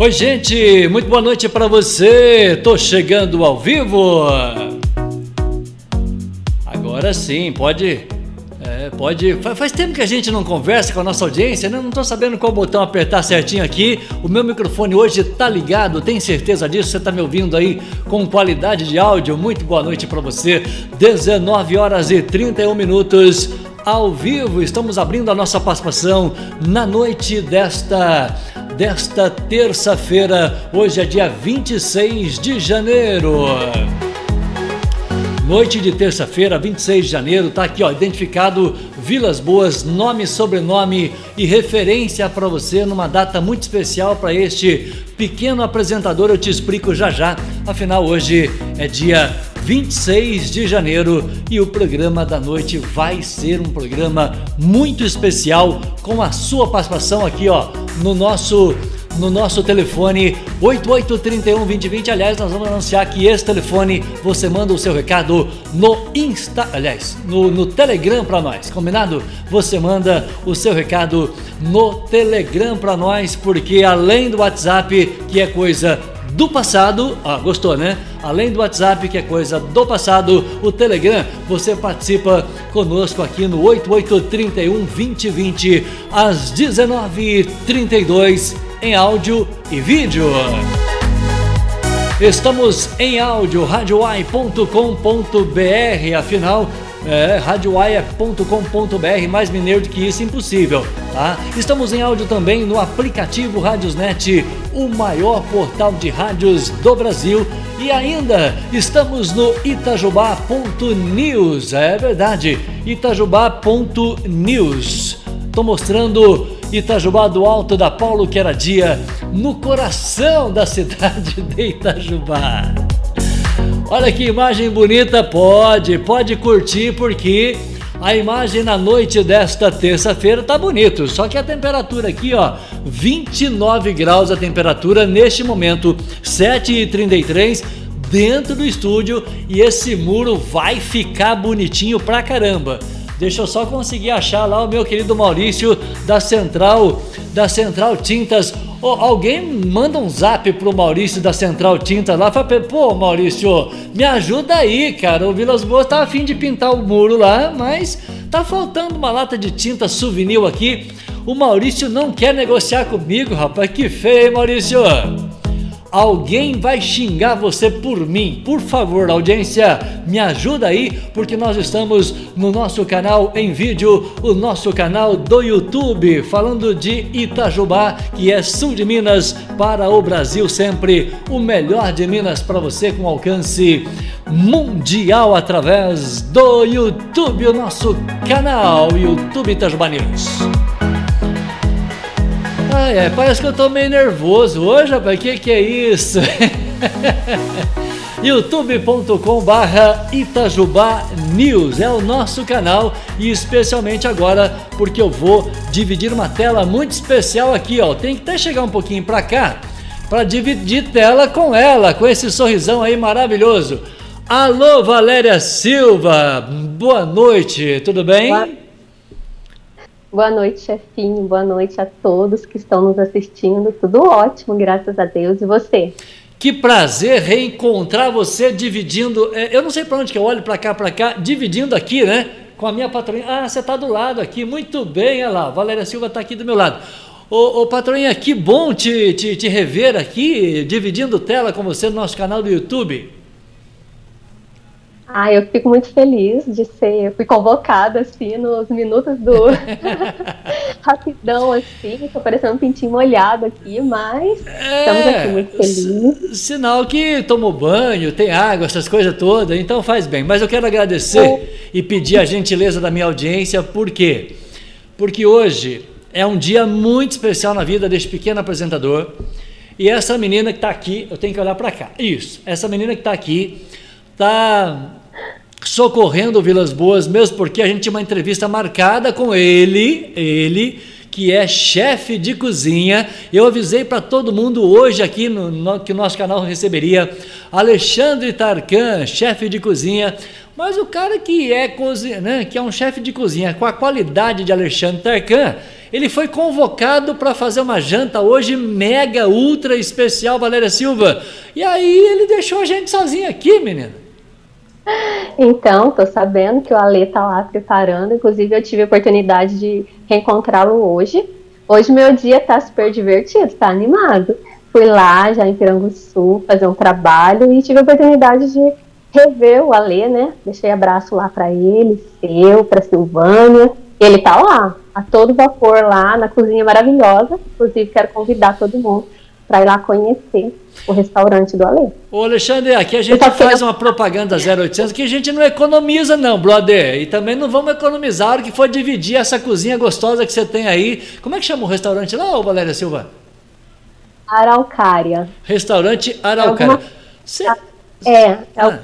Oi, gente, muito boa noite para você. Tô chegando ao vivo. Agora sim, pode. É, pode. Faz tempo que a gente não conversa com a nossa audiência, né? Não tô sabendo qual botão apertar certinho aqui. O meu microfone hoje tá ligado, tem certeza disso? Você tá me ouvindo aí com qualidade de áudio? Muito boa noite para você. 19 horas e 31 minutos ao vivo. Estamos abrindo a nossa participação na noite desta desta terça-feira. Hoje é dia 26 de janeiro. Noite de terça-feira, 26 de janeiro, tá aqui ó, identificado Vilas Boas, nome, sobrenome e referência para você numa data muito especial para este pequeno apresentador. Eu te explico já já. Afinal, hoje é dia 26 de janeiro e o programa da noite vai ser um programa muito especial com a sua participação aqui, ó, no nosso no nosso telefone 8831 2020. Aliás, nós vamos anunciar que esse telefone você manda o seu recado no Insta, aliás, no, no Telegram para nós, combinado? Você manda o seu recado no Telegram para nós, porque além do WhatsApp, que é coisa do passado. Ah, gostou, né? Além do WhatsApp, que é coisa do passado, o Telegram, você participa conosco aqui no 8831 2020 às 19h32 em áudio e vídeo. Estamos em áudio, radioai.com.br, afinal é, radioaia.com.br, mais mineiro do que isso, impossível, tá? Estamos em áudio também no aplicativo Radiosnet, o maior portal de rádios do Brasil. E ainda estamos no itajubá.news, é verdade, itajubá.news. Estou mostrando Itajubá do Alto da Paulo que era dia no coração da cidade de Itajubá. Olha que imagem bonita, pode, pode curtir porque a imagem na noite desta terça-feira tá bonito, só que a temperatura aqui, ó, 29 graus a temperatura neste momento, 7h33 dentro do estúdio e esse muro vai ficar bonitinho pra caramba. Deixa eu só conseguir achar lá o meu querido Maurício da Central, da Central Tintas. Alguém manda um zap pro Maurício da Central Tintas lá, fala, pô, Maurício, me ajuda aí, cara. O Vilas Boas tá afim de pintar o muro lá, mas tá faltando uma lata de tinta souvenir aqui. O Maurício não quer negociar comigo, rapaz. Que feio, hein, Maurício? Alguém vai xingar você por mim. Por favor, audiência, me ajuda aí, porque nós estamos no nosso canal em vídeo, o nosso canal do YouTube, falando de Itajubá, que é sul de Minas para o Brasil sempre. O melhor de Minas para você com alcance mundial através do YouTube, o nosso canal YouTube Itajubá News. É, parece que eu tô meio nervoso hoje, rapaz. Que que é isso? youtube.com barra Itajubá News é o nosso canal e especialmente agora porque eu vou dividir uma tela muito especial aqui, ó. Tem que até chegar um pouquinho para cá para dividir tela com ela, com esse sorrisão aí maravilhoso. Alô, Valéria Silva, boa noite, tudo bem? Boa Boa noite, chefinho. Boa noite a todos que estão nos assistindo. Tudo ótimo, graças a Deus. E você? Que prazer reencontrar você dividindo. É, eu não sei para onde que eu olho, para cá, para cá, dividindo aqui, né? Com a minha patroinha. Ah, você está do lado aqui. Muito bem, olha lá. Valéria Silva está aqui do meu lado. Ô, ô patroinha, que bom te, te, te rever aqui, dividindo tela com você no nosso canal do YouTube. Ah, eu fico muito feliz de ser, eu fui convocada assim nos minutos do rapidão assim, tô parecendo um pintinho molhado aqui, mas é, estamos aqui muito felizes. Sinal que tomou banho, tem água, essas coisas todas, então faz bem. Mas eu quero agradecer é. e pedir a gentileza da minha audiência, por quê? Porque hoje é um dia muito especial na vida deste pequeno apresentador. E essa menina que está aqui, eu tenho que olhar para cá. Isso, essa menina que está aqui está socorrendo Vilas Boas, mesmo porque a gente tinha uma entrevista marcada com ele, ele que é chefe de cozinha. Eu avisei para todo mundo hoje aqui no, no, que o nosso canal receberia Alexandre Tarkan, chefe de cozinha. Mas o cara que é cozinha, né, que é um chefe de cozinha com a qualidade de Alexandre Tarkan, ele foi convocado para fazer uma janta hoje mega ultra especial, Valéria Silva. E aí ele deixou a gente sozinho aqui, menina. Então, tô sabendo que o Ale tá lá preparando. Inclusive, eu tive a oportunidade de reencontrá-lo hoje. Hoje meu dia tá super divertido, tá animado. Fui lá já em Piranguçu fazer um trabalho e tive a oportunidade de rever o Ale, né? Deixei abraço lá para ele, seu, para Silvânia. Ele tá lá, a todo vapor lá na cozinha maravilhosa. Inclusive, quero convidar todo mundo para ir lá conhecer o restaurante do Ale. Ô Alexandre, aqui a gente faz uma propaganda 0800 que a gente não economiza não, brother. E também não vamos economizar hora que for dividir essa cozinha gostosa que você tem aí. Como é que chama o restaurante lá, ô Valéria Silva? Araucária. Restaurante Araucária. Alguma... Cê... É, é ah.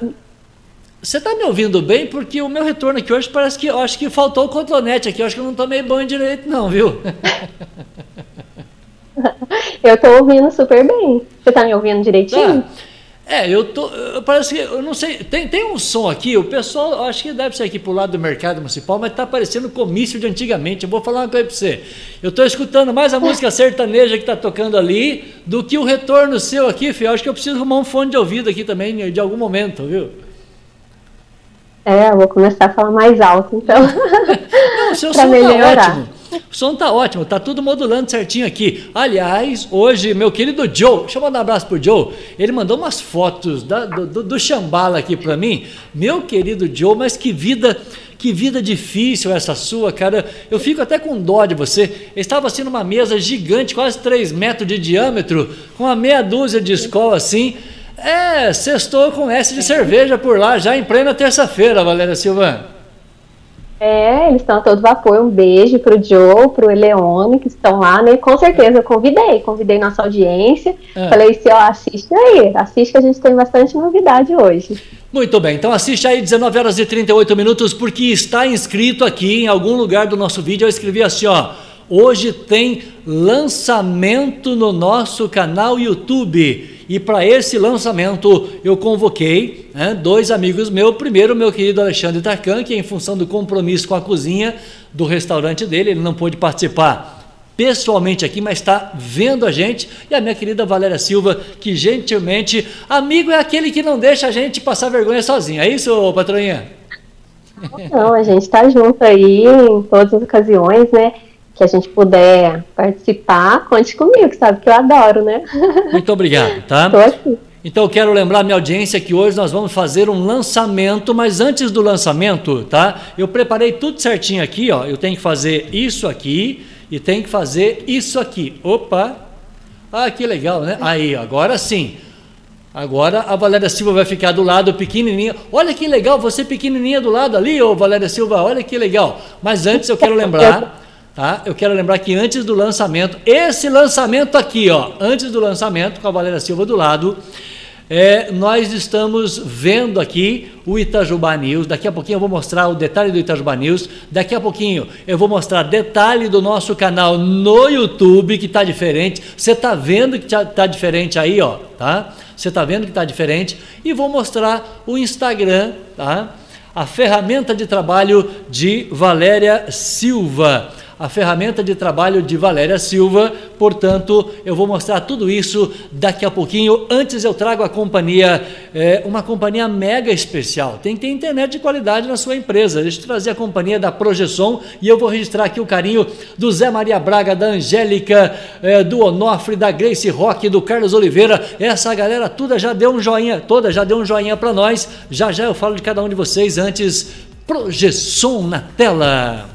Você está me ouvindo bem? Porque o meu retorno aqui hoje parece que eu acho que faltou o contonete aqui. Eu acho que eu não tomei banho direito, não, viu? eu estou ouvindo super bem. Você está me ouvindo direitinho? Tá. É, eu tô. Parece que. Eu não sei. Tem, tem um som aqui, o pessoal, acho que deve ser aqui pro lado do mercado municipal, mas tá parecendo comício de antigamente. Eu vou falar uma coisa para você. Eu tô escutando mais a música sertaneja que tá tocando ali do que o retorno seu aqui, filho. Eu acho que eu preciso arrumar um fone de ouvido aqui também, de algum momento, viu? É, eu vou começar a falar mais alto, então. Não, o seu som melhorar. tá ótimo. O som tá ótimo, tá tudo modulando certinho aqui. Aliás, hoje, meu querido Joe, deixa eu mandar um abraço pro Joe. Ele mandou umas fotos da, do, Xambala aqui para mim. Meu querido Joe, mas que vida. Que vida difícil essa sua, cara. Eu fico até com dó de você. Eu estava assim numa mesa gigante, quase 3 metros de diâmetro, com uma meia dúzia de escola assim. É, sextou com S de cerveja por lá, já em plena terça-feira, Valéria Silva. É, eles estão a todo vapor. Um beijo pro Joe, pro Eleone, que estão lá, né? Com certeza eu convidei, convidei nossa audiência. É. Falei assim, ó, assiste aí, assiste que a gente tem bastante novidade hoje. Muito bem, então assiste aí 19 horas e 38 minutos, porque está inscrito aqui em algum lugar do nosso vídeo. Eu escrevi assim, ó. Hoje tem lançamento no nosso canal YouTube. E para esse lançamento eu convoquei né, dois amigos meus. Primeiro, meu querido Alexandre Tarkan, que em função do compromisso com a cozinha do restaurante dele, ele não pôde participar pessoalmente aqui, mas está vendo a gente. E a minha querida Valéria Silva, que gentilmente, amigo é aquele que não deixa a gente passar vergonha sozinho. É isso, patroinha? Não, a gente está junto aí em todas as ocasiões, né? Que a gente puder participar, conte comigo, sabe que eu adoro, né? Muito obrigado, tá? Estou aqui. Então eu quero lembrar minha audiência que hoje nós vamos fazer um lançamento, mas antes do lançamento, tá? Eu preparei tudo certinho aqui, ó. Eu tenho que fazer isso aqui e tenho que fazer isso aqui. Opa! Ah, que legal, né? Aí, agora sim. Agora a Valéria Silva vai ficar do lado pequenininha. Olha que legal, você pequenininha do lado ali, ô Valéria Silva, olha que legal. Mas antes eu quero lembrar Tá? Eu quero lembrar que antes do lançamento, esse lançamento aqui, ó, antes do lançamento, com a Valéria Silva do lado, é, nós estamos vendo aqui o Itajubá News. Daqui a pouquinho eu vou mostrar o detalhe do Itajubá News. Daqui a pouquinho eu vou mostrar detalhe do nosso canal no YouTube, que está diferente. Você está vendo que está diferente aí, ó, tá? Você está vendo que está diferente. E vou mostrar o Instagram, tá? A ferramenta de trabalho de Valéria Silva a ferramenta de trabalho de Valéria Silva. Portanto, eu vou mostrar tudo isso daqui a pouquinho. Antes eu trago a companhia, é, uma companhia mega especial. Tem que ter internet de qualidade na sua empresa. Deixa eu trazer a companhia da Projeção e eu vou registrar aqui o carinho do Zé Maria Braga, da Angélica, é, do Onofre, da Grace Rock, do Carlos Oliveira. Essa galera toda já deu um joinha, toda já deu um joinha para nós. Já já eu falo de cada um de vocês antes. Projeção na tela.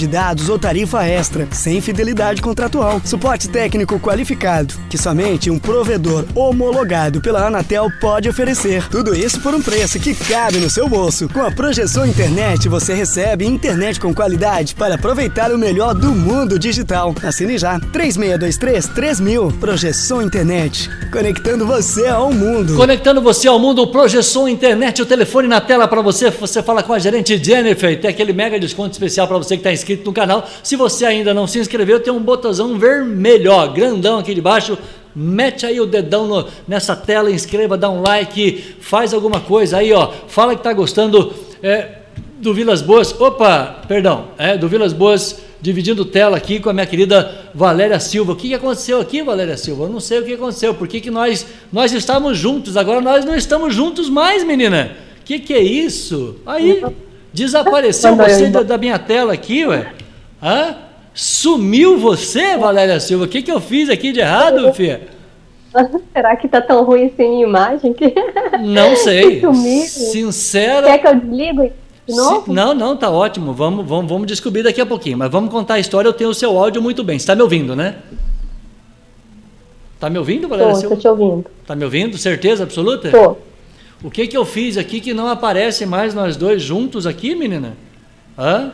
de de dados ou tarifa extra, sem fidelidade contratual. Suporte técnico qualificado, que somente um provedor homologado pela Anatel pode oferecer. Tudo isso por um preço que cabe no seu bolso. Com a Projeção Internet, você recebe internet com qualidade para aproveitar o melhor do mundo digital. Assine já. 3623 3000. Projeção Internet. Conectando você ao mundo. Conectando você ao mundo, Projeção Internet, o telefone na tela para você. Você fala com a gerente Jennifer. Tem aquele mega desconto especial para você que está inscrito no canal. Se você ainda não se inscreveu, tem um botãozão vermelho, ó, grandão aqui de baixo. Mete aí o dedão no, nessa tela, inscreva, dá um like, faz alguma coisa aí, ó. Fala que tá gostando é, do Vilas Boas. Opa, perdão, é do Vilas Boas, dividindo tela aqui com a minha querida Valéria Silva. O que, que aconteceu aqui, Valéria Silva? Eu não sei o que aconteceu. Por que, que nós, nós estávamos juntos? Agora nós não estamos juntos mais, menina. O que, que é isso? Aí, desapareceu você da, da minha tela aqui, ué. Hã? Sumiu você, Valéria Silva? O que, que eu fiz aqui de errado, filha? Será que tá tão ruim assim a imagem? Que... Não sei. Sincera. Quer que eu desligo de novo? Se... Não, não, tá ótimo. Vamos, vamos, vamos descobrir daqui a pouquinho. Mas vamos contar a história. Eu tenho o seu áudio muito bem. Você está me ouvindo, né? Tá me ouvindo, Valéria tô, Silva? Tô te ouvindo. Tá me ouvindo? Certeza absoluta? Tô. O que que eu fiz aqui que não aparece mais nós dois juntos aqui, menina? Hã?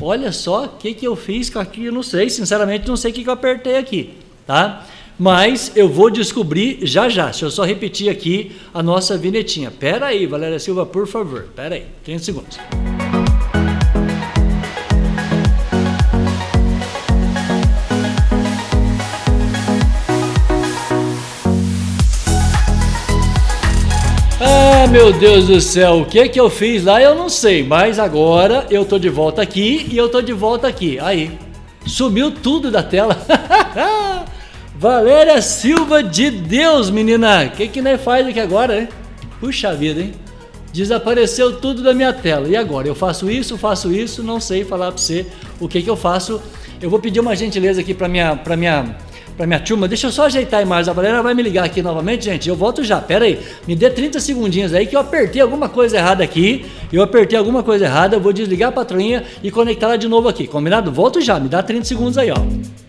Olha só o que, que eu fiz aqui, eu não sei, sinceramente não sei o que, que eu apertei aqui, tá? Mas eu vou descobrir já já. Deixa eu só repetir aqui a nossa vinhetinha. Pera aí, Valéria Silva, por favor. Pera aí, 30 segundos. Meu Deus do céu, o que que eu fiz lá eu não sei, mas agora eu tô de volta aqui e eu tô de volta aqui. Aí, sumiu tudo da tela. Valéria Silva de Deus, menina. O que que nós faz aqui agora, hein? Puxa vida, hein? Desapareceu tudo da minha tela. E agora? Eu faço isso, faço isso, não sei falar para você o que que eu faço. Eu vou pedir uma gentileza aqui para minha para minha para minha turma. Deixa eu só ajeitar a imagem. A Valéria vai me ligar aqui novamente, gente. Eu volto já. Pera aí. Me dê 30 segundinhos aí que eu apertei alguma coisa errada aqui. Eu apertei alguma coisa errada. Eu vou desligar a patroinha e conectar ela de novo aqui. Combinado? Volto já. Me dá 30 segundos aí, ó.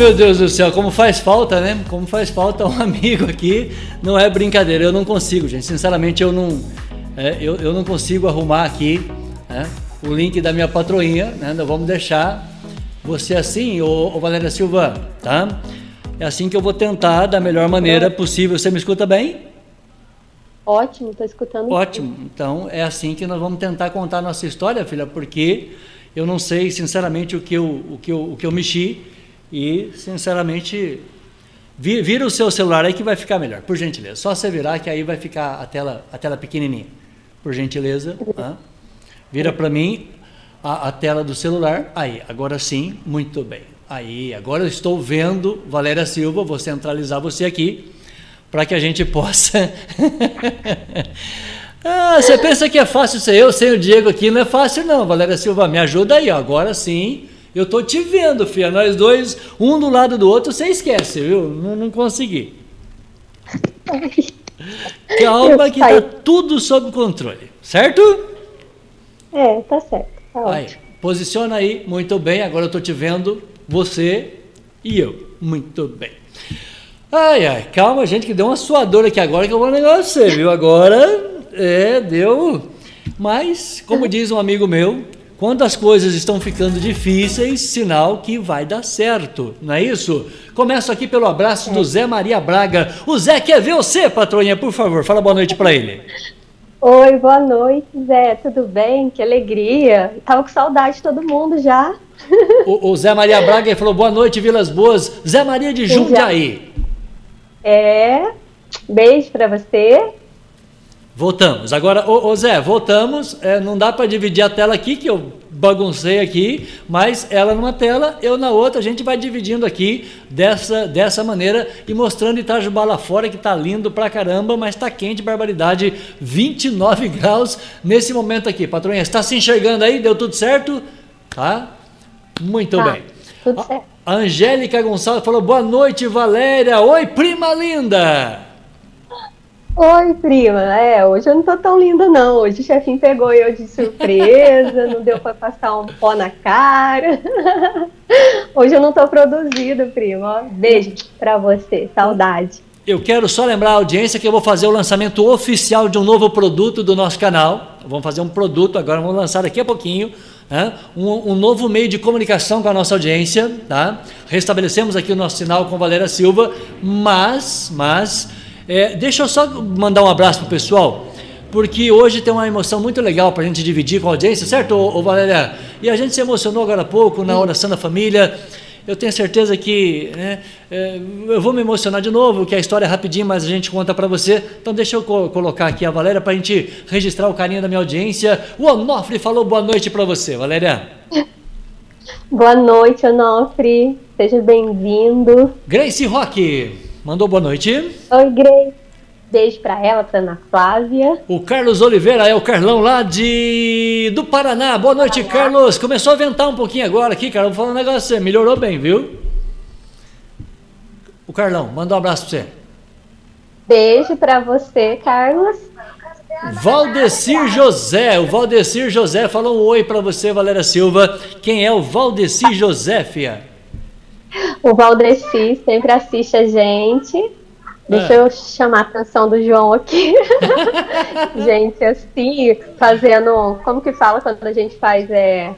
Meu Deus do céu, como faz falta, né? Como faz falta um amigo aqui. Não é brincadeira, eu não consigo, gente. Sinceramente, eu não, é, eu, eu não consigo arrumar aqui né, o link da minha patroinha, né? Nós vamos deixar você assim, ô, ô Valéria Silva, tá? É assim que eu vou tentar da melhor maneira possível. Você me escuta bem? Ótimo, estou escutando. Ótimo. Então é assim que nós vamos tentar contar a nossa história, filha, porque eu não sei, sinceramente, o que eu, o que eu, o que eu mexi e, sinceramente, vira o seu celular aí que vai ficar melhor, por gentileza. Só você virar que aí vai ficar a tela, a tela pequenininha. Por gentileza. Tá? Vira para mim a, a tela do celular. Aí, agora sim, muito bem. Aí, agora eu estou vendo, Valéria Silva, vou centralizar você aqui para que a gente possa. ah, você pensa que é fácil ser eu sem o Diego aqui? Não é fácil, não, Valéria Silva. Me ajuda aí, agora sim. Eu tô te vendo, filha. Nós dois, um do lado do outro, você esquece, viu? Não, não consegui. Calma que tá tudo sob controle, certo? É, tá certo. Tá aí, posiciona aí, muito bem. Agora eu tô te vendo, você e eu. Muito bem. Ai, ai, calma, gente, que deu uma suadora aqui agora que eu vou negar você, viu? Agora, é, deu. Mas, como diz um amigo meu, quando as coisas estão ficando difíceis, sinal que vai dar certo, não é isso? Começo aqui pelo abraço do Zé Maria Braga. O Zé quer ver você, patroinha, por favor, fala boa noite para ele. Oi, boa noite, Zé, tudo bem? Que alegria. Tava com saudade de todo mundo já. O, o Zé Maria Braga falou boa noite, Vilas Boas. Zé Maria de Jundiaí. É, beijo para você. Voltamos. Agora, ô, ô Zé, voltamos. É, não dá para dividir a tela aqui, que eu baguncei aqui, mas ela numa tela, eu na outra. A gente vai dividindo aqui dessa, dessa maneira e mostrando Itajubá lá fora, que tá lindo pra caramba, mas tá quente, barbaridade. 29 graus nesse momento aqui. Patroinha, está se enxergando aí? Deu tudo certo? Tá? Muito tá, bem. Tudo certo. A Angélica Gonçalves falou: boa noite, Valéria. Oi, prima linda. Oi, prima. É, hoje eu não tô tão linda, não. Hoje o chefinho pegou eu de surpresa, não deu para passar um pó na cara. Hoje eu não tô produzida, prima. Beijo para você. Saudade. Eu quero só lembrar a audiência que eu vou fazer o lançamento oficial de um novo produto do nosso canal. Vamos fazer um produto agora, vamos lançar daqui a pouquinho né? um, um, novo meio de comunicação com a nossa audiência, tá? Restabelecemos aqui o nosso sinal com Valéria Silva, mas, mas, é, deixa eu só mandar um abraço pro pessoal, porque hoje tem uma emoção muito legal para a gente dividir com a audiência, certo, ô, ô Valéria? E a gente se emocionou agora há pouco na oração da família eu tenho certeza que né, é, eu vou me emocionar de novo, que a história é rapidinho, mas a gente conta para você. Então deixa eu co colocar aqui a Valéria para a gente registrar o carinho da minha audiência. O Onofre falou boa noite para você, Valéria. Boa noite, Onofre. Seja bem-vindo. Grace Roque mandou boa noite. Oi, Grace. Beijo para ela, para Ana Flávia. O Carlos Oliveira é o Carlão lá de do Paraná. Boa noite, Paraná. Carlos. Começou a ventar um pouquinho agora aqui, cara. Vou falar um negócio, melhorou bem, viu? O Carlão, manda um abraço para você. Beijo para você, Carlos. Valdecir José, o Valdecir José falou um oi para você, Valéria Silva. Quem é o Valdecir José, fia? O Valdecir sempre assiste a gente. Deixa é. eu chamar a atenção do João aqui. gente, assim, fazendo. Como que fala quando a gente faz é,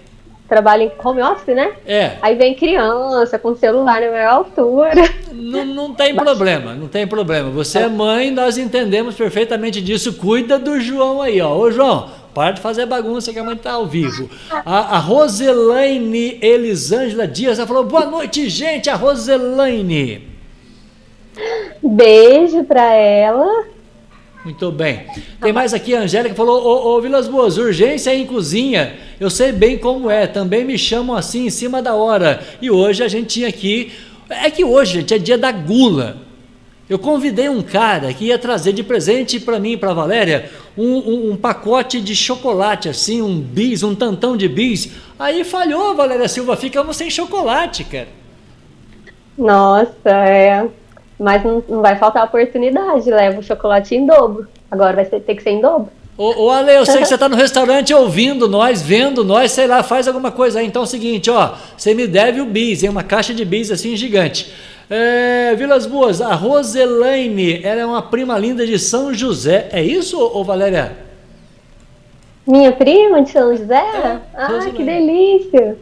trabalho em home office, né? É. Aí vem criança com celular na maior altura. Não, não tem problema, não tem problema. Você é mãe, nós entendemos perfeitamente disso. Cuida do João aí, ó. Ô, João, para de fazer bagunça que a mãe tá ao vivo. A, a Roselaine Elisângela Dias, ela falou: boa noite, gente, a Roselaine. Beijo para ela. Muito bem. Tem mais aqui, a Angélica falou: Ô, ô Vilas Boas, urgência em cozinha. Eu sei bem como é, também me chamam assim em cima da hora. E hoje a gente tinha aqui. É que hoje, gente, é dia da gula. Eu convidei um cara que ia trazer de presente para mim e para Valéria um, um, um, pacote de chocolate, assim, um bis, um tantão de bis. Aí falhou, Valéria Silva, ficamos sem chocolate, cara. Nossa, é. Mas não, não vai faltar oportunidade, leva o chocolate em dobro. Agora vai ter que ser em dobro. Ô, ô Ale, eu sei que você está no restaurante ouvindo nós, vendo nós, sei lá, faz alguma coisa aí. Então é o seguinte, ó, você me deve o bis, hein, uma caixa de bis assim gigante. É, Vilas Boas, a Roselaine, ela é uma prima linda de São José. É isso, ô Valéria? Minha prima de São José? É, ah, Roselaine. que delícia!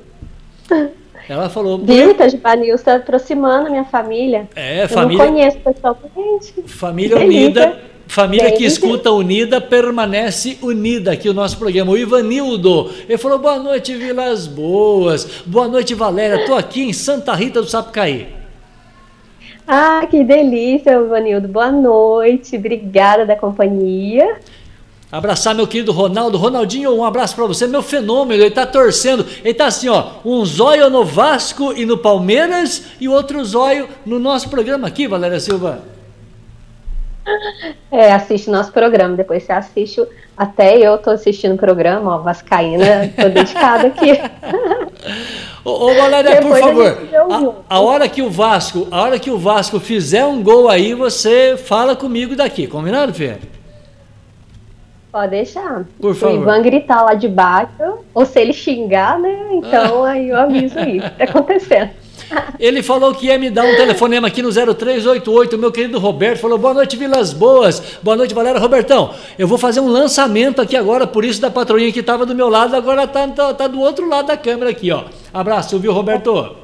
Ela falou. Viu, Itajubanil está aproximando a minha família. É, família. Eu não conheço pessoalmente. Família unida. Família que escuta unida permanece unida aqui o nosso programa. O Ivanildo, ele falou boa noite Vilas Boas, boa noite Valéria, estou aqui em Santa Rita do Sapucaí. Ah, que delícia, Ivanildo, boa noite, obrigada da companhia. Abraçar meu querido Ronaldo. Ronaldinho, um abraço para você, meu fenômeno. Ele tá torcendo. Ele tá assim, ó, um zóio no Vasco e no Palmeiras e outro zóio no nosso programa aqui, Valéria Silva. É, assiste nosso programa, depois você assiste. Até eu tô assistindo o programa, ó, Vascaína, tô dedicada aqui. ô, ô, Valéria, por favor, a, a, hora que o Vasco, a hora que o Vasco fizer um gol aí, você fala comigo daqui, combinado, Fê? Pode deixar. Por favor. O Ivan gritar lá de baixo, ou se ele xingar, né? Então aí eu aviso aí, tá acontecendo. Ele falou que ia me dar um telefonema aqui no 0388. Meu querido Roberto falou: Boa noite, Vilas Boas. Boa noite, Valéria. Robertão, eu vou fazer um lançamento aqui agora, por isso da patroinha que estava do meu lado, agora está tá, tá do outro lado da câmera aqui, ó. Abraço, viu, Roberto?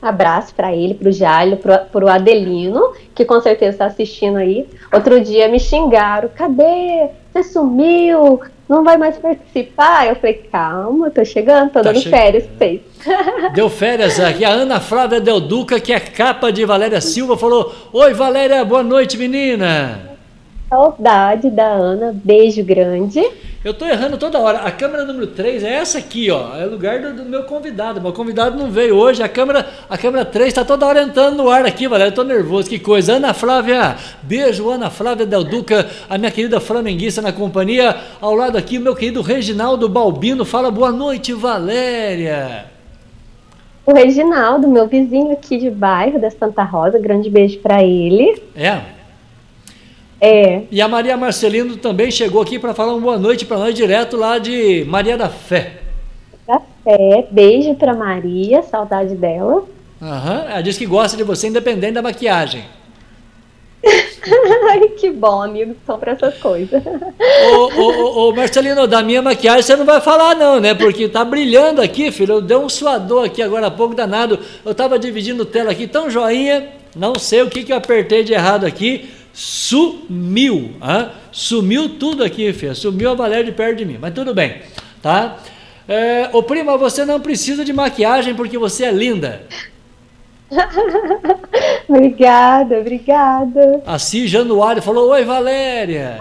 Abraço para ele, para o Jairo, para o Adelino, que com certeza está assistindo aí. Outro dia me xingaram: cadê? Você sumiu? Não vai mais participar? Eu falei: calma, tô chegando, tô tá dando che... férias pra vocês. Deu férias aqui. A Ana Flávia Del Duca, que é capa de Valéria Silva, falou: Oi, Valéria, boa noite, menina. Saudade da Ana, beijo grande. Eu tô errando toda hora. A câmera número 3 é essa aqui, ó. É o lugar do, do meu convidado. Meu convidado não veio hoje. A câmera, a câmera 3 tá toda hora entrando no ar aqui, Valéria. Eu tô nervoso. Que coisa. Ana Flávia, beijo, Ana Flávia Del Duca, a minha querida flamenguista na companhia. Ao lado aqui, o meu querido Reginaldo Balbino. Fala boa noite, Valéria. O Reginaldo, meu vizinho aqui de bairro da Santa Rosa. Grande beijo para ele. É. É. E a Maria Marcelino também chegou aqui para falar uma boa noite para nós, direto lá de Maria da Fé. Da Fé, beijo para Maria, saudade dela. Aham, ela diz que gosta de você independente da maquiagem. Ai, que bom, amigo, só para essas coisas. Ô, ô, ô, Marcelino, da minha maquiagem você não vai falar não, né? Porque tá brilhando aqui, filho. Eu dei um suador aqui agora há pouco danado. Eu tava dividindo tela aqui, tão joinha. Não sei o que, que eu apertei de errado aqui sumiu. Hein? Sumiu tudo aqui, Fê. Sumiu a Valéria de perto de mim. Mas tudo bem, tá? É, ô prima, você não precisa de maquiagem porque você é linda. obrigada, obrigada. A Si Januário falou: Oi, Valéria.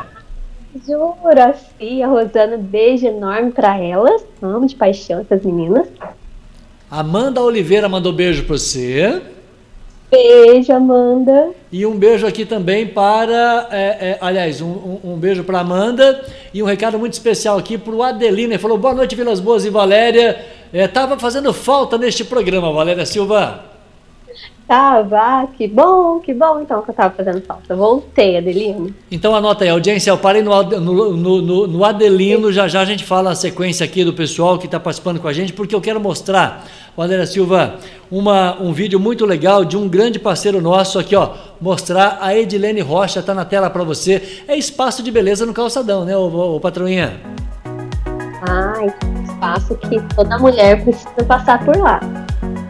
Jura, sim, a Rosana, beijo enorme para elas. Amo de paixão essas meninas. Amanda Oliveira mandou beijo para você. Beijo, Amanda. E um beijo aqui também para, é, é, aliás, um, um, beijo para Amanda e um recado muito especial aqui para o Adelina. Ele falou: boa noite, Vilas Boas e Valéria. Estava é, fazendo falta neste programa, Valéria Silva. Tava, que bom, que bom então que eu tava fazendo falta. Voltei, Adelino. Então anota aí, audiência, eu parei no, no, no, no Adelino, já já a gente fala a sequência aqui do pessoal que está participando com a gente, porque eu quero mostrar, Valéria Silva, uma, um vídeo muito legal de um grande parceiro nosso aqui, ó, mostrar a Edilene Rocha, tá na tela para você. É espaço de beleza no calçadão, né, ô, ô, patroinha? Ah, espaço que toda mulher precisa passar por lá.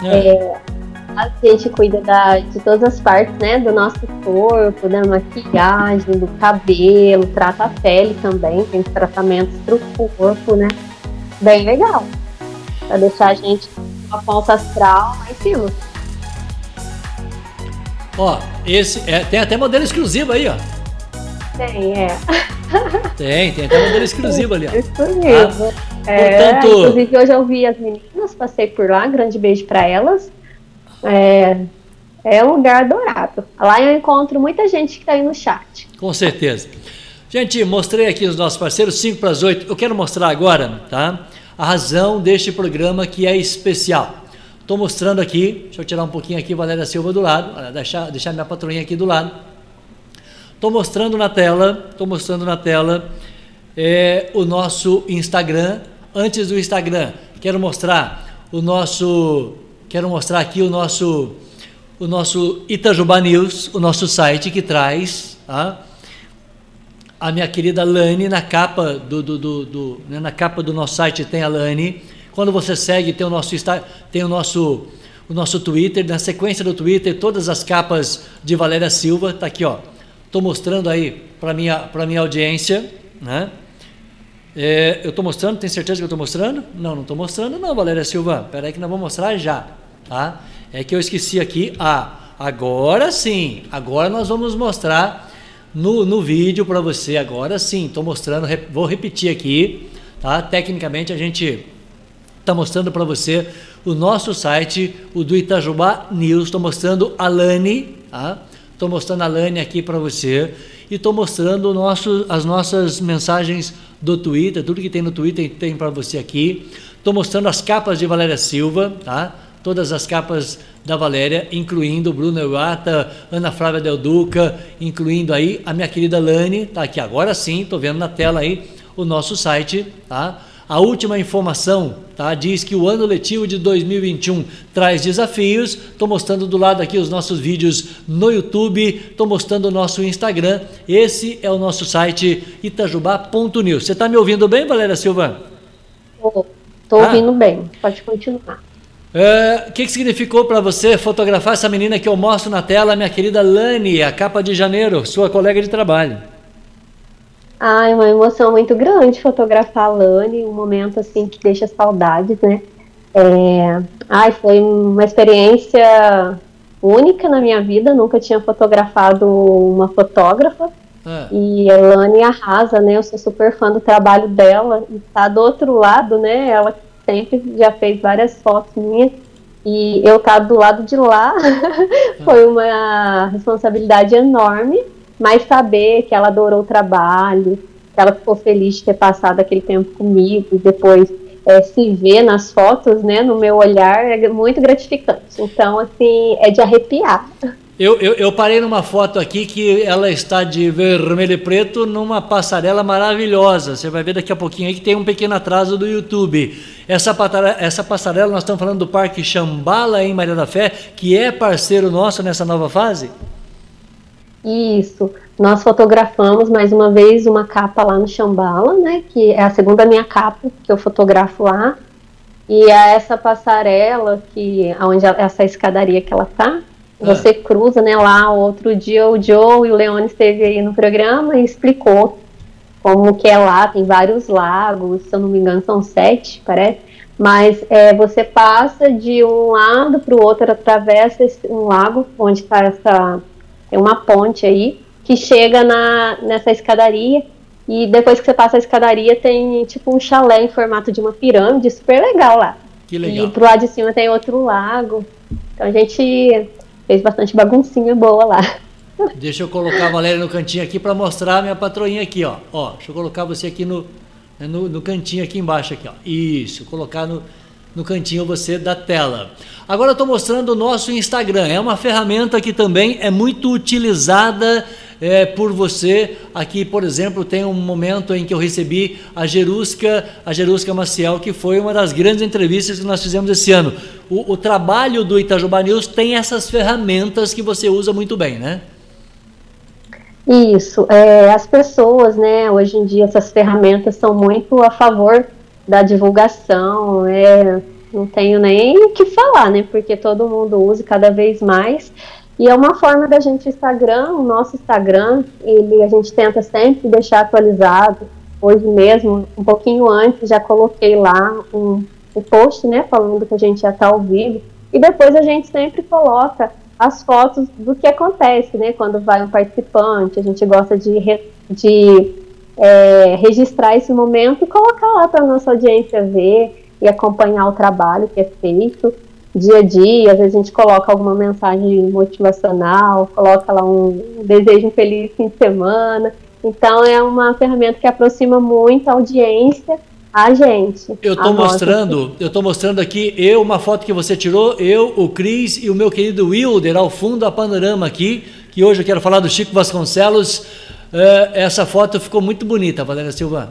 É. é a gente cuida da, de todas as partes, né, do nosso corpo, da maquiagem, do cabelo, trata a pele também, tem tratamentos para o corpo, né, bem legal, para deixar a gente com a ponta astral lá em cima. Ó, esse é, tem até modelo exclusivo aí, ó. Tem, é. Tem, tem até modelo exclusivo ali, ó. Exclusivo. Ah, é, portanto... Inclusive, hoje eu vi as meninas, passei por lá, grande beijo para elas. É, é um lugar adorado. Lá eu encontro muita gente que está aí no chat. Com certeza. Gente, mostrei aqui os nossos parceiros, 5 para as 8. Eu quero mostrar agora, tá? A razão deste programa que é especial. Estou mostrando aqui, deixa eu tirar um pouquinho aqui, Valéria Silva do lado, deixar, deixar minha patroinha aqui do lado. Estou mostrando na tela, estou mostrando na tela é, o nosso Instagram. Antes do Instagram, quero mostrar o nosso, quero mostrar aqui o nosso, o nosso Itajubá News, o nosso site que traz tá? a minha querida Lani na capa do, do, do, do né, na capa do nosso site tem a Lani. Quando você segue tem o nosso tem o nosso o nosso Twitter, na sequência do Twitter, todas as capas de Valéria Silva, tá aqui, ó. Estou mostrando aí para minha para minha audiência, né? É, eu estou mostrando, tem certeza que eu estou mostrando? Não, não estou mostrando, não, Valéria Silva. Espera aí que nós vamos mostrar já, tá? É que eu esqueci aqui. Ah, agora sim, agora nós vamos mostrar no, no vídeo para você. Agora sim, estou mostrando, vou repetir aqui, tá? Tecnicamente a gente está mostrando para você o nosso site, o do Itajubá News. Estou mostrando a Lani, tá? Estou mostrando a Lani aqui para você e estou mostrando nosso, as nossas mensagens do Twitter, tudo que tem no Twitter tem para você aqui. Estou mostrando as capas de Valéria Silva, tá? Todas as capas da Valéria, incluindo Bruno Euata, Ana Flávia Del Duca, incluindo aí a minha querida Lani, tá aqui agora sim, estou vendo na tela aí o nosso site, tá? A última informação tá, diz que o ano letivo de 2021 traz desafios. Estou mostrando do lado aqui os nossos vídeos no YouTube, estou mostrando o nosso Instagram. Esse é o nosso site itajubá.news. Você está me ouvindo bem, Valéria Silva? Estou ah. ouvindo bem, pode continuar. É, o que, que significou para você fotografar essa menina que eu mostro na tela, minha querida Lani, a capa de janeiro, sua colega de trabalho? Ah, é uma emoção muito grande fotografar a Lani, um momento assim que deixa saudades, né? É... Ai, foi uma experiência única na minha vida, nunca tinha fotografado uma fotógrafa. É. E a Lani arrasa, né? Eu sou super fã do trabalho dela. E tá do outro lado, né? Ela sempre já fez várias fotos minhas. E eu estar tá do lado de lá foi uma responsabilidade enorme mas saber que ela adorou o trabalho, que ela ficou feliz de ter passado aquele tempo comigo, depois é, se ver nas fotos, né, no meu olhar, é muito gratificante. Então, assim, é de arrepiar. Eu, eu, eu, parei numa foto aqui que ela está de vermelho e preto numa passarela maravilhosa. Você vai ver daqui a pouquinho aí que tem um pequeno atraso do YouTube. Essa, essa passarela, nós estamos falando do Parque Chambala em Maria da Fé, que é parceiro nosso nessa nova fase? Isso. Nós fotografamos mais uma vez uma capa lá no Chambala, né? Que é a segunda minha capa que eu fotografo lá. E é essa passarela que, onde essa escadaria que ela tá, é. você cruza, né? Lá outro dia o Joe e o Leone esteve aí no programa e explicou como que é lá. Tem vários lagos, se eu não me engano são sete, parece. Mas é, você passa de um lado para o outro, atravessa esse, um lago onde está essa tem uma ponte aí que chega na, nessa escadaria e depois que você passa a escadaria tem tipo um chalé em formato de uma pirâmide, super legal lá. Que legal. E pro lado de cima tem outro lago. Então a gente fez bastante baguncinha boa lá. Deixa eu colocar a Valéria no cantinho aqui para mostrar a minha patroinha aqui, ó. Ó, deixa eu colocar você aqui no, no, no cantinho aqui embaixo aqui, ó. Isso, colocar no, no cantinho você da tela. Agora eu estou mostrando o nosso Instagram. É uma ferramenta que também é muito utilizada é, por você. Aqui, por exemplo, tem um momento em que eu recebi a Jerusca, a Jerusca Maciel, que foi uma das grandes entrevistas que nós fizemos esse ano. O, o trabalho do Itajubá News tem essas ferramentas que você usa muito bem, né? Isso, é, as pessoas, né, hoje em dia essas ferramentas são muito a favor da divulgação, é, não tenho nem o que falar, né? Porque todo mundo usa cada vez mais. E é uma forma da gente Instagram, o nosso Instagram, ele a gente tenta sempre deixar atualizado. Hoje mesmo, um pouquinho antes, já coloquei lá um, um post, né, falando que a gente já está ao vivo. E depois a gente sempre coloca as fotos do que acontece, né, quando vai um participante. A gente gosta de, de é, registrar esse momento e colocar lá para a nossa audiência ver e acompanhar o trabalho que é feito dia a dia. Às vezes a gente coloca alguma mensagem motivacional, coloca lá um desejo feliz fim de semana. Então é uma ferramenta que aproxima muito a audiência a gente. Eu estou mostrando, eu tô mostrando aqui eu uma foto que você tirou, eu, o Cris e o meu querido Wilder ao fundo a panorama aqui que hoje eu quero falar do Chico Vasconcelos. Uh, essa foto ficou muito bonita, Valéria Silva.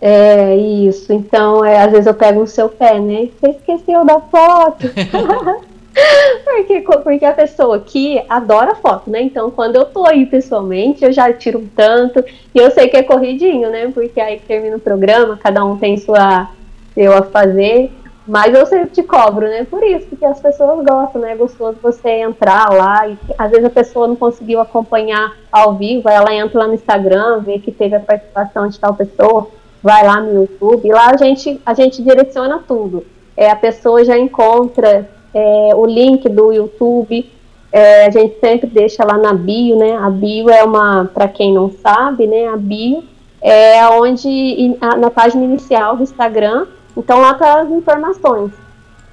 É isso. Então, é, às vezes eu pego no seu pé, né? Você esqueceu da foto. porque, porque a pessoa que adora foto, né? Então, quando eu tô aí pessoalmente, eu já tiro um tanto. E eu sei que é corridinho, né? Porque aí termina o programa, cada um tem sua seu a fazer. Mas eu sempre te cobro, né? Por isso, porque as pessoas gostam, né? É gostoso você entrar lá e às vezes a pessoa não conseguiu acompanhar ao vivo, ela entra lá no Instagram, vê que teve a participação de tal pessoa, vai lá no YouTube, e lá a gente, a gente direciona tudo. É, a pessoa já encontra é, o link do YouTube, é, a gente sempre deixa lá na bio, né? A bio é uma, para quem não sabe, né? A bio é onde na página inicial do Instagram, então lá tá as informações.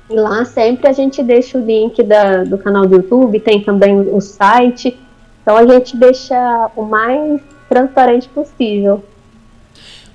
E lá sempre a gente deixa o link da, do canal do YouTube, tem também o site. Então a gente deixa o mais transparente possível.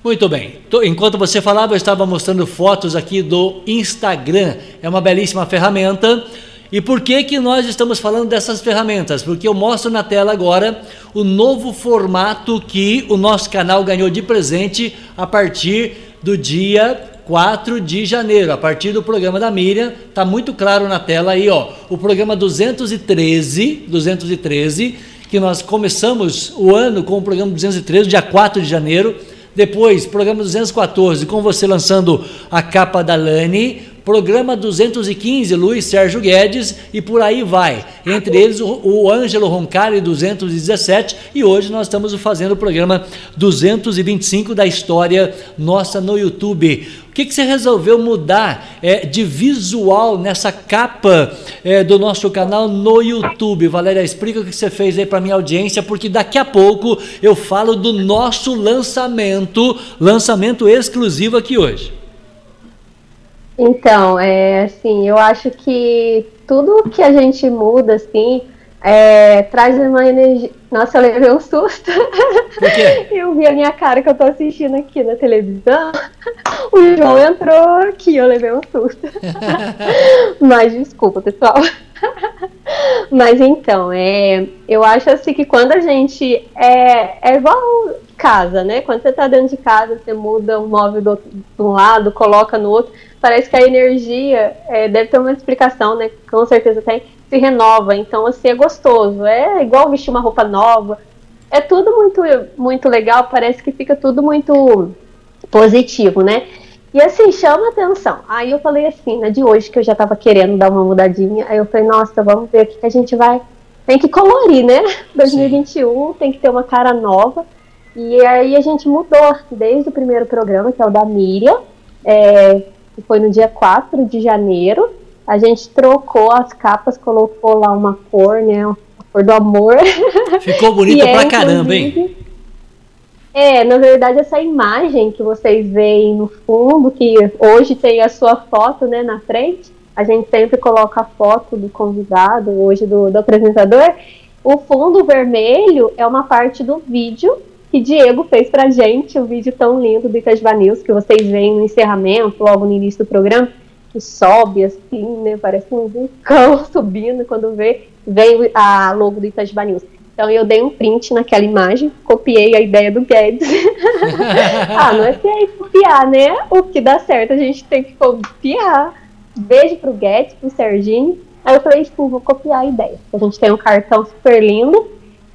Muito bem. Enquanto você falava, eu estava mostrando fotos aqui do Instagram. É uma belíssima ferramenta. E por que que nós estamos falando dessas ferramentas? Porque eu mostro na tela agora o novo formato que o nosso canal ganhou de presente a partir do dia 4 de janeiro, a partir do programa da Miriam, tá muito claro na tela aí, ó, o programa 213, 213, que nós começamos o ano com o programa 213, dia 4 de janeiro, depois, programa 214, com você lançando a capa da Lani. Programa 215, Luiz Sérgio Guedes, e por aí vai. Entre eles, o, o Ângelo Roncari, 217, e hoje nós estamos fazendo o programa 225 da história nossa no YouTube. O que, que você resolveu mudar é, de visual nessa capa é, do nosso canal no YouTube? Valéria, explica o que você fez aí para minha audiência, porque daqui a pouco eu falo do nosso lançamento, lançamento exclusivo aqui hoje. Então, é assim, eu acho que tudo que a gente muda, assim, é, traz uma energia. Nossa, eu levei um susto. Por quê? Eu vi a minha cara que eu tô assistindo aqui na televisão. O João entrou aqui, eu levei um susto. Mas desculpa, pessoal. Mas então, é, eu acho assim que quando a gente é, é igual casa, né? Quando você tá dentro de casa, você muda um móvel do, do um lado, coloca no outro, parece que a energia é, deve ter uma explicação, né? Com certeza tem se renova. Então, assim, é gostoso. É igual vestir uma roupa nova. É tudo muito, muito legal, parece que fica tudo muito positivo, né? E assim, chama atenção. Aí eu falei assim, né, de hoje que eu já tava querendo dar uma mudadinha. Aí eu falei, nossa, vamos ver o que, que a gente vai. Tem que colorir, né? 2021 Sim. tem que ter uma cara nova. E aí a gente mudou desde o primeiro programa, que é o da Miriam, é, que foi no dia 4 de janeiro. A gente trocou as capas, colocou lá uma cor, né? A cor do amor. Ficou bonita é, pra caramba, hein? É, na verdade, essa imagem que vocês veem no fundo, que hoje tem a sua foto né, na frente, a gente sempre coloca a foto do convidado, hoje do, do apresentador. O fundo vermelho é uma parte do vídeo que Diego fez pra gente, o vídeo tão lindo do Itajubá News, que vocês veem no encerramento, logo no início do programa que sobe assim, né? Parece um vulcão subindo quando vê, vem a logo do Itajubá News. Então eu dei um print naquela imagem, copiei a ideia do Guedes. ah, não é que é copiar, né? O que dá certo a gente tem que copiar. Beijo pro Guedes, pro Serginho. Aí eu falei, tipo, vou copiar a ideia. A gente tem um cartão super lindo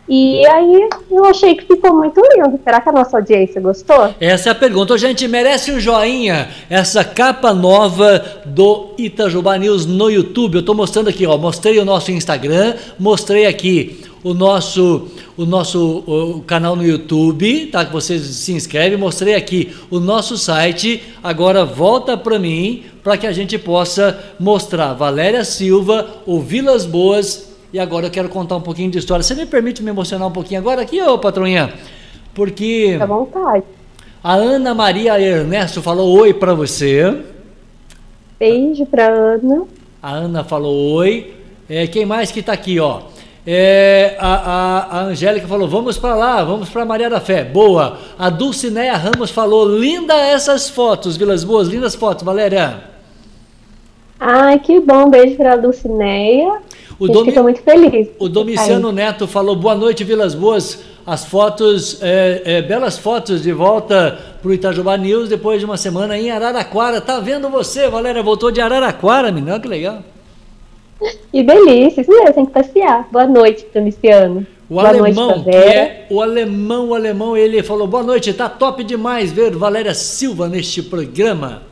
e aí eu achei que ficou muito lindo. Será que a nossa audiência gostou? Essa é a pergunta. Gente, merece um joinha essa capa nova do Itajubá News no YouTube. Eu estou mostrando aqui, ó. Mostrei o nosso Instagram, mostrei aqui o nosso o nosso o canal no YouTube, tá? Que vocês se inscrevem. Mostrei aqui o nosso site. Agora volta para mim para que a gente possa mostrar Valéria Silva, o Vilas Boas e agora eu quero contar um pouquinho de história. Você me permite me emocionar um pouquinho agora aqui, ô patroinha? Porque. À vontade. A Ana Maria Ernesto falou oi para você. Beijo pra Ana. A Ana falou oi. É, quem mais que tá aqui, ó? É, a, a, a, Angélica falou: vamos para lá, vamos para Maria da Fé. Boa. A Dulcineia Ramos falou: linda essas fotos, Vilas Boas, lindas fotos, Valéria. Ai, que bom. Beijo para a Dulcineia. O Domi... muito feliz. O Domiciano Neto falou, boa noite, Vilas Boas. As fotos, é, é, belas fotos de volta para o Itajubá News depois de uma semana em Araraquara. Tá vendo você, Valéria? Voltou de Araraquara, menina, que legal. Que delícia, isso mesmo, tem que passear. Boa noite, Domiciano. O boa alemão, noite, que é o alemão, o alemão, ele falou, boa noite, tá top demais ver Valéria Silva neste programa.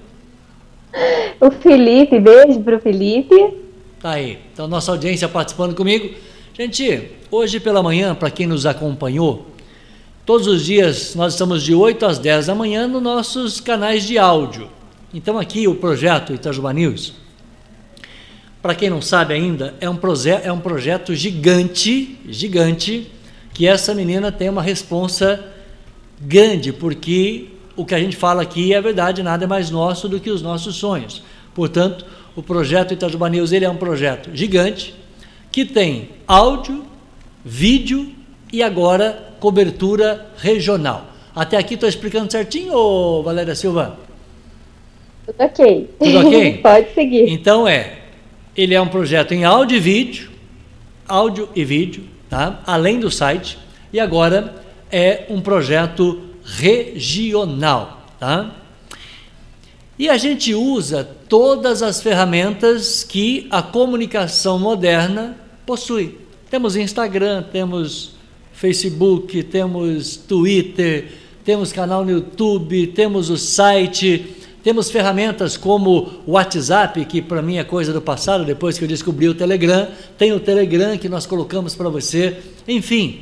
O Felipe, beijo pro Felipe. Tá aí. Então, nossa audiência participando comigo. Gente, hoje pela manhã, para quem nos acompanhou, todos os dias nós estamos de 8 às 10 da manhã nos nossos canais de áudio. Então, aqui o projeto Itajuba News, para quem não sabe ainda, é um, é um projeto gigante, gigante, que essa menina tem uma responsa grande, porque o que a gente fala aqui é verdade, nada é mais nosso do que os nossos sonhos. Portanto, o projeto Itajuba News ele é um projeto gigante que tem áudio, vídeo e agora cobertura regional. Até aqui estou explicando certinho, ô Valéria Silva? Tudo ok. Tudo ok? Pode seguir. Então é, ele é um projeto em áudio e vídeo, áudio e vídeo, tá? além do site, e agora é um projeto regional. Tá? E a gente usa todas as ferramentas que a comunicação moderna possui. Temos Instagram, temos Facebook, temos Twitter, temos canal no YouTube, temos o site, temos ferramentas como o WhatsApp, que para mim é coisa do passado, depois que eu descobri o Telegram, tem o Telegram que nós colocamos para você. Enfim,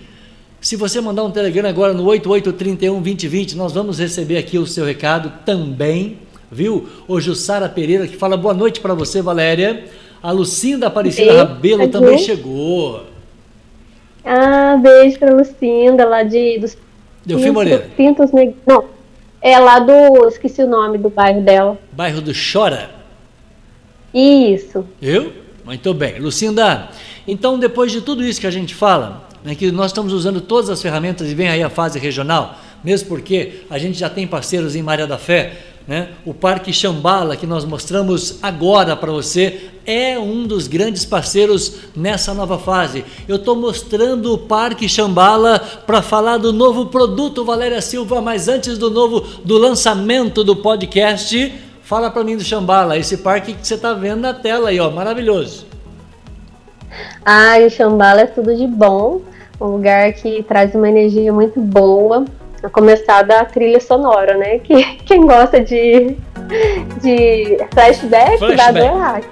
se você mandar um Telegram agora no 8831 2020, nós vamos receber aqui o seu recado também viu? O Jussara Pereira que fala boa noite para você, Valéria. A Lucinda Aparecida beijo, Rabelo também chegou. Ah, beijo para Lucinda, lá de dos Delfim Moreira. Pintos, não, é lá do, esqueci o nome do bairro dela. Bairro do Chora? Isso. Eu? Muito bem. Lucinda, então depois de tudo isso que a gente fala, né, que nós estamos usando todas as ferramentas e vem aí a fase regional, mesmo porque a gente já tem parceiros em Maria da Fé, né? O Parque Xambala, que nós mostramos agora para você, é um dos grandes parceiros nessa nova fase. Eu estou mostrando o Parque Xambala para falar do novo produto Valéria Silva, mas antes do novo do lançamento do podcast, fala para mim do Xambala, esse parque que você está vendo na tela aí, ó, maravilhoso. Ah, o Xambala é tudo de bom, um lugar que traz uma energia muito boa a começar da trilha sonora, né? Que quem gosta de, de flashback, flashback. dá errado.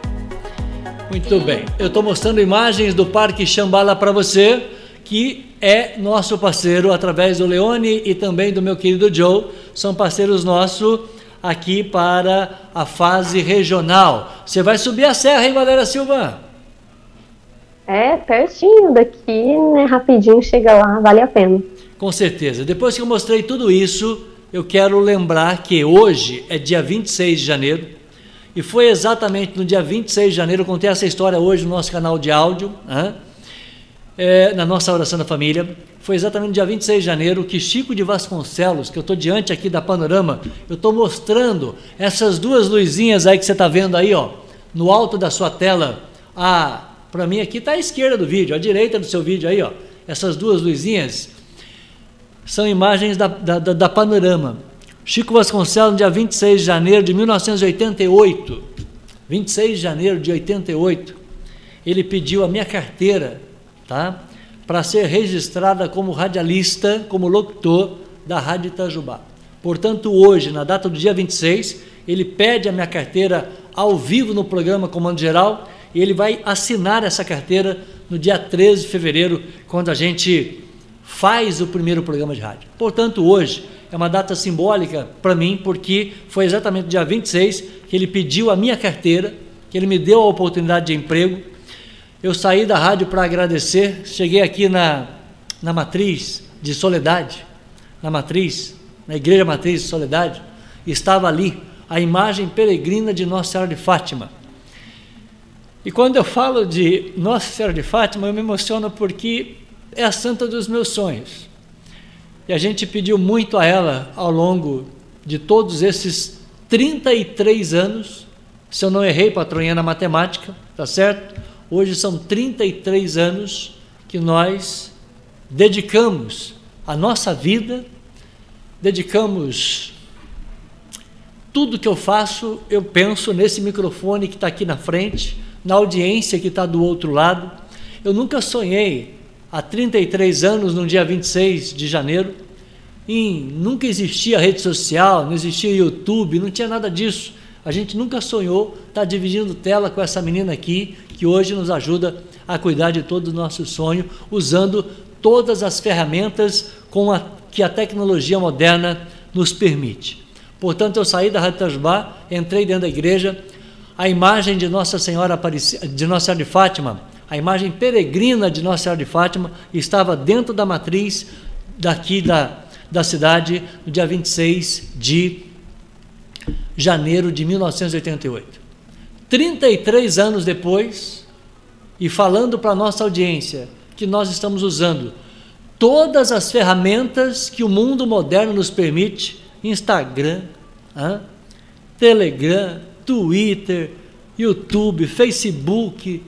Muito bem. Eu estou mostrando imagens do Parque Xambala para você, que é nosso parceiro através do Leone e também do meu querido Joe. São parceiros nossos aqui para a fase regional. Você vai subir a serra, hein, Valéria Silva? É, pertinho daqui, né? Rapidinho chega lá, vale a pena. Com certeza. Depois que eu mostrei tudo isso, eu quero lembrar que hoje é dia 26 de janeiro. E foi exatamente no dia 26 de janeiro, eu contei essa história hoje no nosso canal de áudio, né? é, na nossa oração da família. Foi exatamente no dia 26 de janeiro que Chico de Vasconcelos, que eu estou diante aqui da panorama, eu estou mostrando essas duas luzinhas aí que você está vendo aí, ó, no alto da sua tela. Ah, para mim aqui está à esquerda do vídeo, à direita do seu vídeo aí, ó. Essas duas luzinhas são imagens da, da, da, Panorama. Chico Vasconcelos, dia 26 de janeiro de 1988, 26 de janeiro de 88, ele pediu a minha carteira, tá? Para ser registrada como radialista, como locutor da Rádio Itajubá. Portanto, hoje, na data do dia 26, ele pede a minha carteira ao vivo no programa Comando Geral e ele vai assinar essa carteira no dia 13 de fevereiro, quando a gente faz o primeiro programa de rádio. Portanto, hoje é uma data simbólica para mim, porque foi exatamente dia 26 que ele pediu a minha carteira, que ele me deu a oportunidade de emprego. Eu saí da rádio para agradecer, cheguei aqui na, na matriz de Soledade, na matriz, na igreja matriz de Soledade, estava ali a imagem peregrina de Nossa Senhora de Fátima. E quando eu falo de Nossa Senhora de Fátima, eu me emociono porque é a santa dos meus sonhos. E a gente pediu muito a ela ao longo de todos esses 33 anos, se eu não errei, patroinha na matemática, tá certo? Hoje são 33 anos que nós dedicamos a nossa vida, dedicamos tudo que eu faço, eu penso nesse microfone que está aqui na frente, na audiência que está do outro lado. Eu nunca sonhei, há 33 anos, no dia 26 de janeiro, em, nunca existia rede social, não existia YouTube, não tinha nada disso. A gente nunca sonhou estar tá dividindo tela com essa menina aqui, que hoje nos ajuda a cuidar de todo o nosso sonho, usando todas as ferramentas com a, que a tecnologia moderna nos permite. Portanto, eu saí da Rádio Itajubá, entrei dentro da igreja, a imagem de Nossa Senhora Aparecida, de Nossa Senhora de Fátima, a imagem peregrina de Nossa Senhora de Fátima estava dentro da matriz daqui da, da cidade no dia 26 de janeiro de 1988. 33 anos depois, e falando para a nossa audiência que nós estamos usando todas as ferramentas que o mundo moderno nos permite Instagram, Telegram, Twitter, YouTube, Facebook,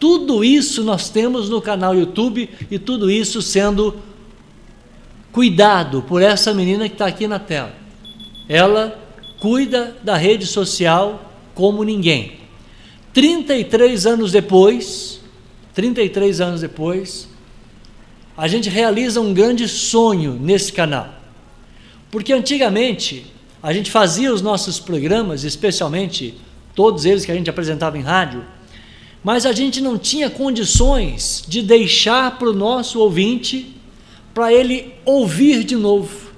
tudo isso nós temos no canal YouTube e tudo isso sendo cuidado por essa menina que está aqui na tela. Ela cuida da rede social como ninguém. 33 anos depois, 33 anos depois, a gente realiza um grande sonho nesse canal. Porque antigamente a gente fazia os nossos programas, especialmente todos eles que a gente apresentava em rádio, mas a gente não tinha condições de deixar para o nosso ouvinte para ele ouvir de novo.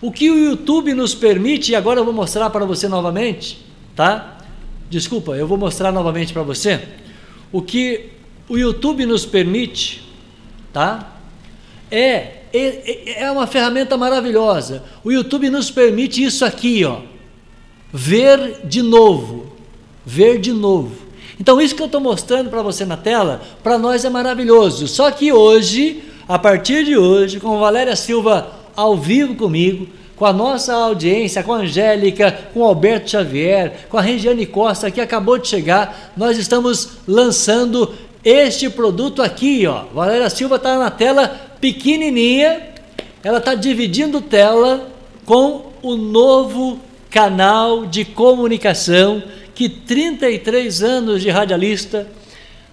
O que o YouTube nos permite, e agora eu vou mostrar para você novamente, tá? Desculpa, eu vou mostrar novamente para você. O que o YouTube nos permite, tá? É é, é uma ferramenta maravilhosa. O YouTube nos permite isso aqui, ó. Ver de novo. Ver de novo. Então, isso que eu estou mostrando para você na tela, para nós é maravilhoso. Só que hoje, a partir de hoje, com Valéria Silva ao vivo comigo, com a nossa audiência, com a Angélica, com o Alberto Xavier, com a Regiane Costa, que acabou de chegar, nós estamos lançando este produto aqui, ó. Valéria Silva está na tela pequenininha, ela está dividindo tela com o novo canal de comunicação que 33 anos de radialista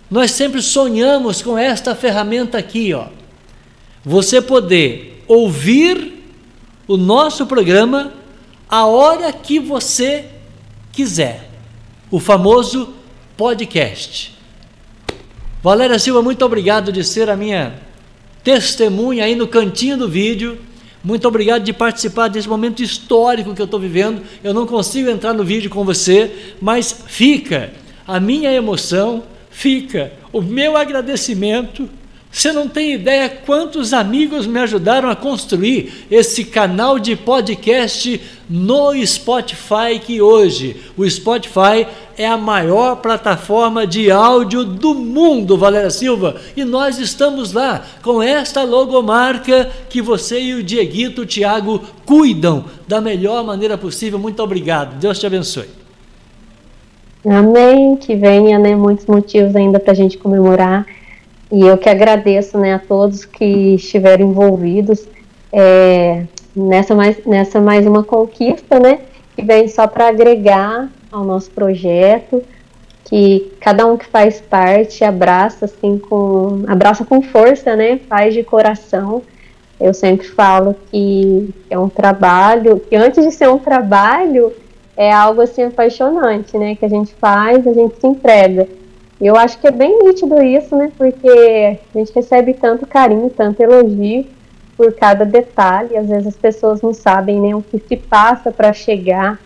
nós sempre sonhamos com esta ferramenta aqui, ó. Você poder ouvir o nosso programa a hora que você quiser. O famoso podcast. Valéria Silva, muito obrigado de ser a minha testemunha aí no cantinho do vídeo. Muito obrigado de participar desse momento histórico que eu estou vivendo. Eu não consigo entrar no vídeo com você, mas fica a minha emoção, fica o meu agradecimento você não tem ideia quantos amigos me ajudaram a construir esse canal de podcast no Spotify que hoje o Spotify é a maior plataforma de áudio do mundo, Valéria Silva, e nós estamos lá com esta logomarca que você e o Dieguito, o Thiago cuidam da melhor maneira possível. Muito obrigado. Deus te abençoe. Amém. Que venha, né? Muitos motivos ainda para a gente comemorar e eu que agradeço né, a todos que estiveram envolvidos é, nessa, mais, nessa mais uma conquista, né? Que vem só para agregar ao nosso projeto, que cada um que faz parte abraça assim com abraça com força, né? Faz de coração. Eu sempre falo que é um trabalho, que antes de ser um trabalho, é algo assim apaixonante, né? Que a gente faz, a gente se entrega. Eu acho que é bem nítido isso, né? Porque a gente recebe tanto carinho, tanto elogio por cada detalhe. Às vezes as pessoas não sabem nem o que se passa para chegar.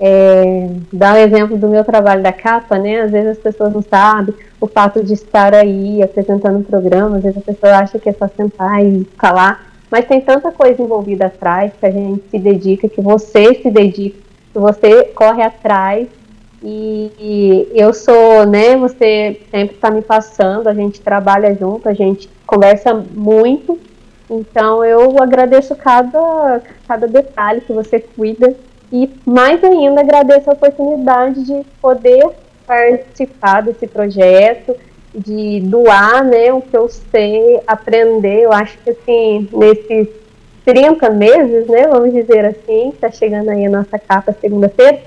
É, dá um exemplo do meu trabalho da capa, né? Às vezes as pessoas não sabem o fato de estar aí apresentando um programa. Às vezes a pessoa acha que é só sentar e falar. Mas tem tanta coisa envolvida atrás que a gente se dedica, que você se dedica, que você corre atrás e, eu sou, né? Você sempre está me passando, a gente trabalha junto, a gente conversa muito. Então eu agradeço cada, cada detalhe que você cuida e mais ainda agradeço a oportunidade de poder participar desse projeto de doar, né, o que eu sei, aprender. Eu acho que assim, nesses 30 meses, né, vamos dizer assim, está chegando aí a nossa capa segunda-feira,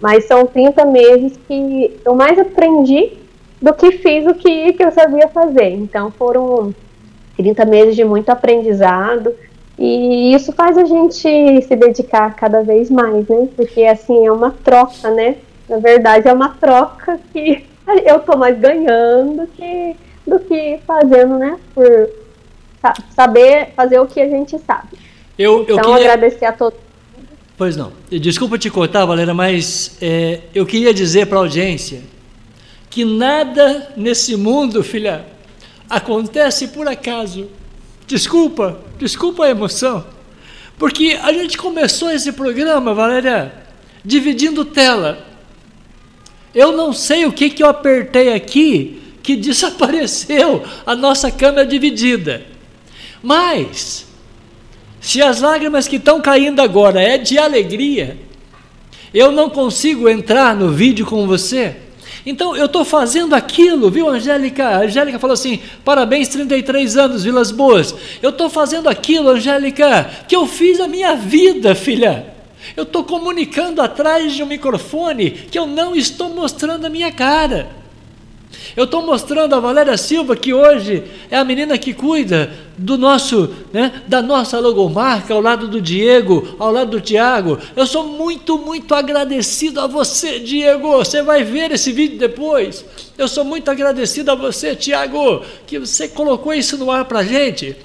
mas são 30 meses que eu mais aprendi do que fiz o que, que eu sabia fazer. Então foram 30 meses de muito aprendizado e isso faz a gente se dedicar cada vez mais, né? Porque assim é uma troca, né? Na verdade é uma troca que eu tô mais ganhando que, do que fazendo, né? Por saber fazer o que a gente sabe. Eu, eu então, queria... agradecer a todos. Pois não. Desculpa te cortar, Valera, mas é, eu queria dizer para a audiência que nada nesse mundo, filha, acontece por acaso. Desculpa, desculpa a emoção. Porque a gente começou esse programa, Valéria, dividindo tela. Eu não sei o que, que eu apertei aqui que desapareceu a nossa câmera dividida. Mas, se as lágrimas que estão caindo agora é de alegria, eu não consigo entrar no vídeo com você. Então eu estou fazendo aquilo, viu, Angélica? A Angélica falou assim: parabéns, 33 anos, Vilas Boas. Eu estou fazendo aquilo, Angélica, que eu fiz a minha vida, filha. Eu estou comunicando atrás de um microfone que eu não estou mostrando a minha cara. Eu estou mostrando a Valéria Silva, que hoje é a menina que cuida do nosso, né, da nossa logomarca, ao lado do Diego, ao lado do Tiago. Eu sou muito, muito agradecido a você, Diego. Você vai ver esse vídeo depois. Eu sou muito agradecido a você, Tiago, que você colocou isso no ar para gente.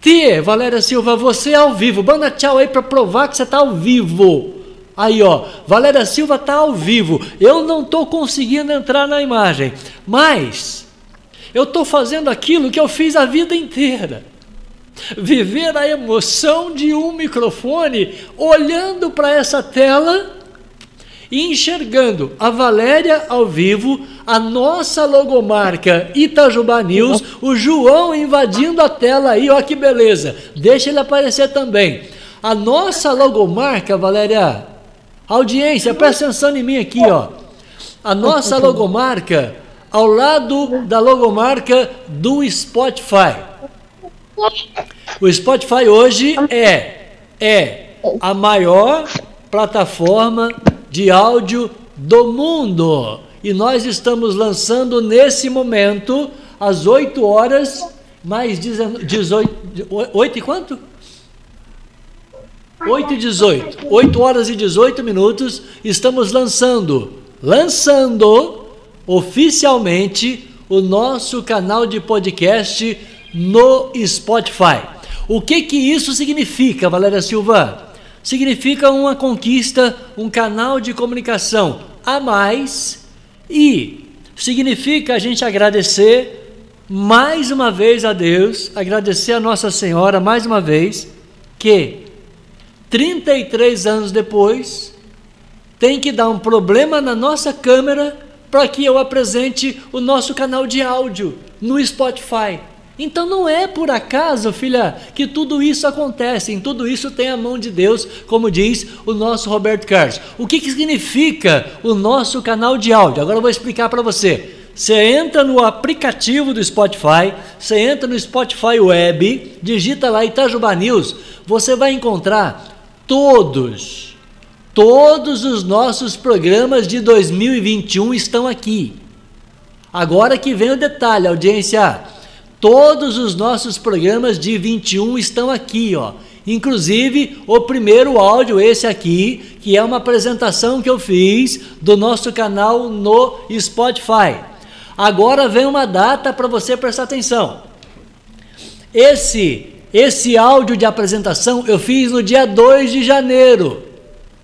Tia, Valéria Silva, você é ao vivo. Banda tchau aí para provar que você está ao vivo. Aí, ó, Valéria Silva está ao vivo. Eu não estou conseguindo entrar na imagem, mas eu estou fazendo aquilo que eu fiz a vida inteira. Viver a emoção de um microfone, olhando para essa tela e enxergando a Valéria ao vivo, a nossa logomarca Itajubá News, o João invadindo a tela aí, ó que beleza. Deixa ele aparecer também. A nossa logomarca, Valéria, Audiência, presta atenção em mim aqui, ó. A nossa logomarca ao lado da logomarca do Spotify. O Spotify hoje é é a maior plataforma de áudio do mundo. E nós estamos lançando nesse momento às 8 horas mais 18 8 e quanto? 8 e 18, 8 horas e 18 minutos, estamos lançando, lançando oficialmente o nosso canal de podcast no Spotify. O que que isso significa, Valéria Silva? Significa uma conquista, um canal de comunicação a mais e significa a gente agradecer mais uma vez a Deus, agradecer a Nossa Senhora mais uma vez que 33 anos depois, tem que dar um problema na nossa câmera para que eu apresente o nosso canal de áudio no Spotify. Então não é por acaso, filha, que tudo isso acontece, em tudo isso tem a mão de Deus, como diz o nosso Roberto Carlos. O que, que significa o nosso canal de áudio? Agora eu vou explicar para você. Você entra no aplicativo do Spotify, você entra no Spotify Web, digita lá Itajubá News, você vai encontrar todos, todos os nossos programas de 2021 estão aqui. Agora que vem o detalhe, audiência. Todos os nossos programas de 21 estão aqui, ó. Inclusive o primeiro áudio, esse aqui, que é uma apresentação que eu fiz do nosso canal no Spotify. Agora vem uma data para você prestar atenção. Esse esse áudio de apresentação eu fiz no dia 2 de janeiro.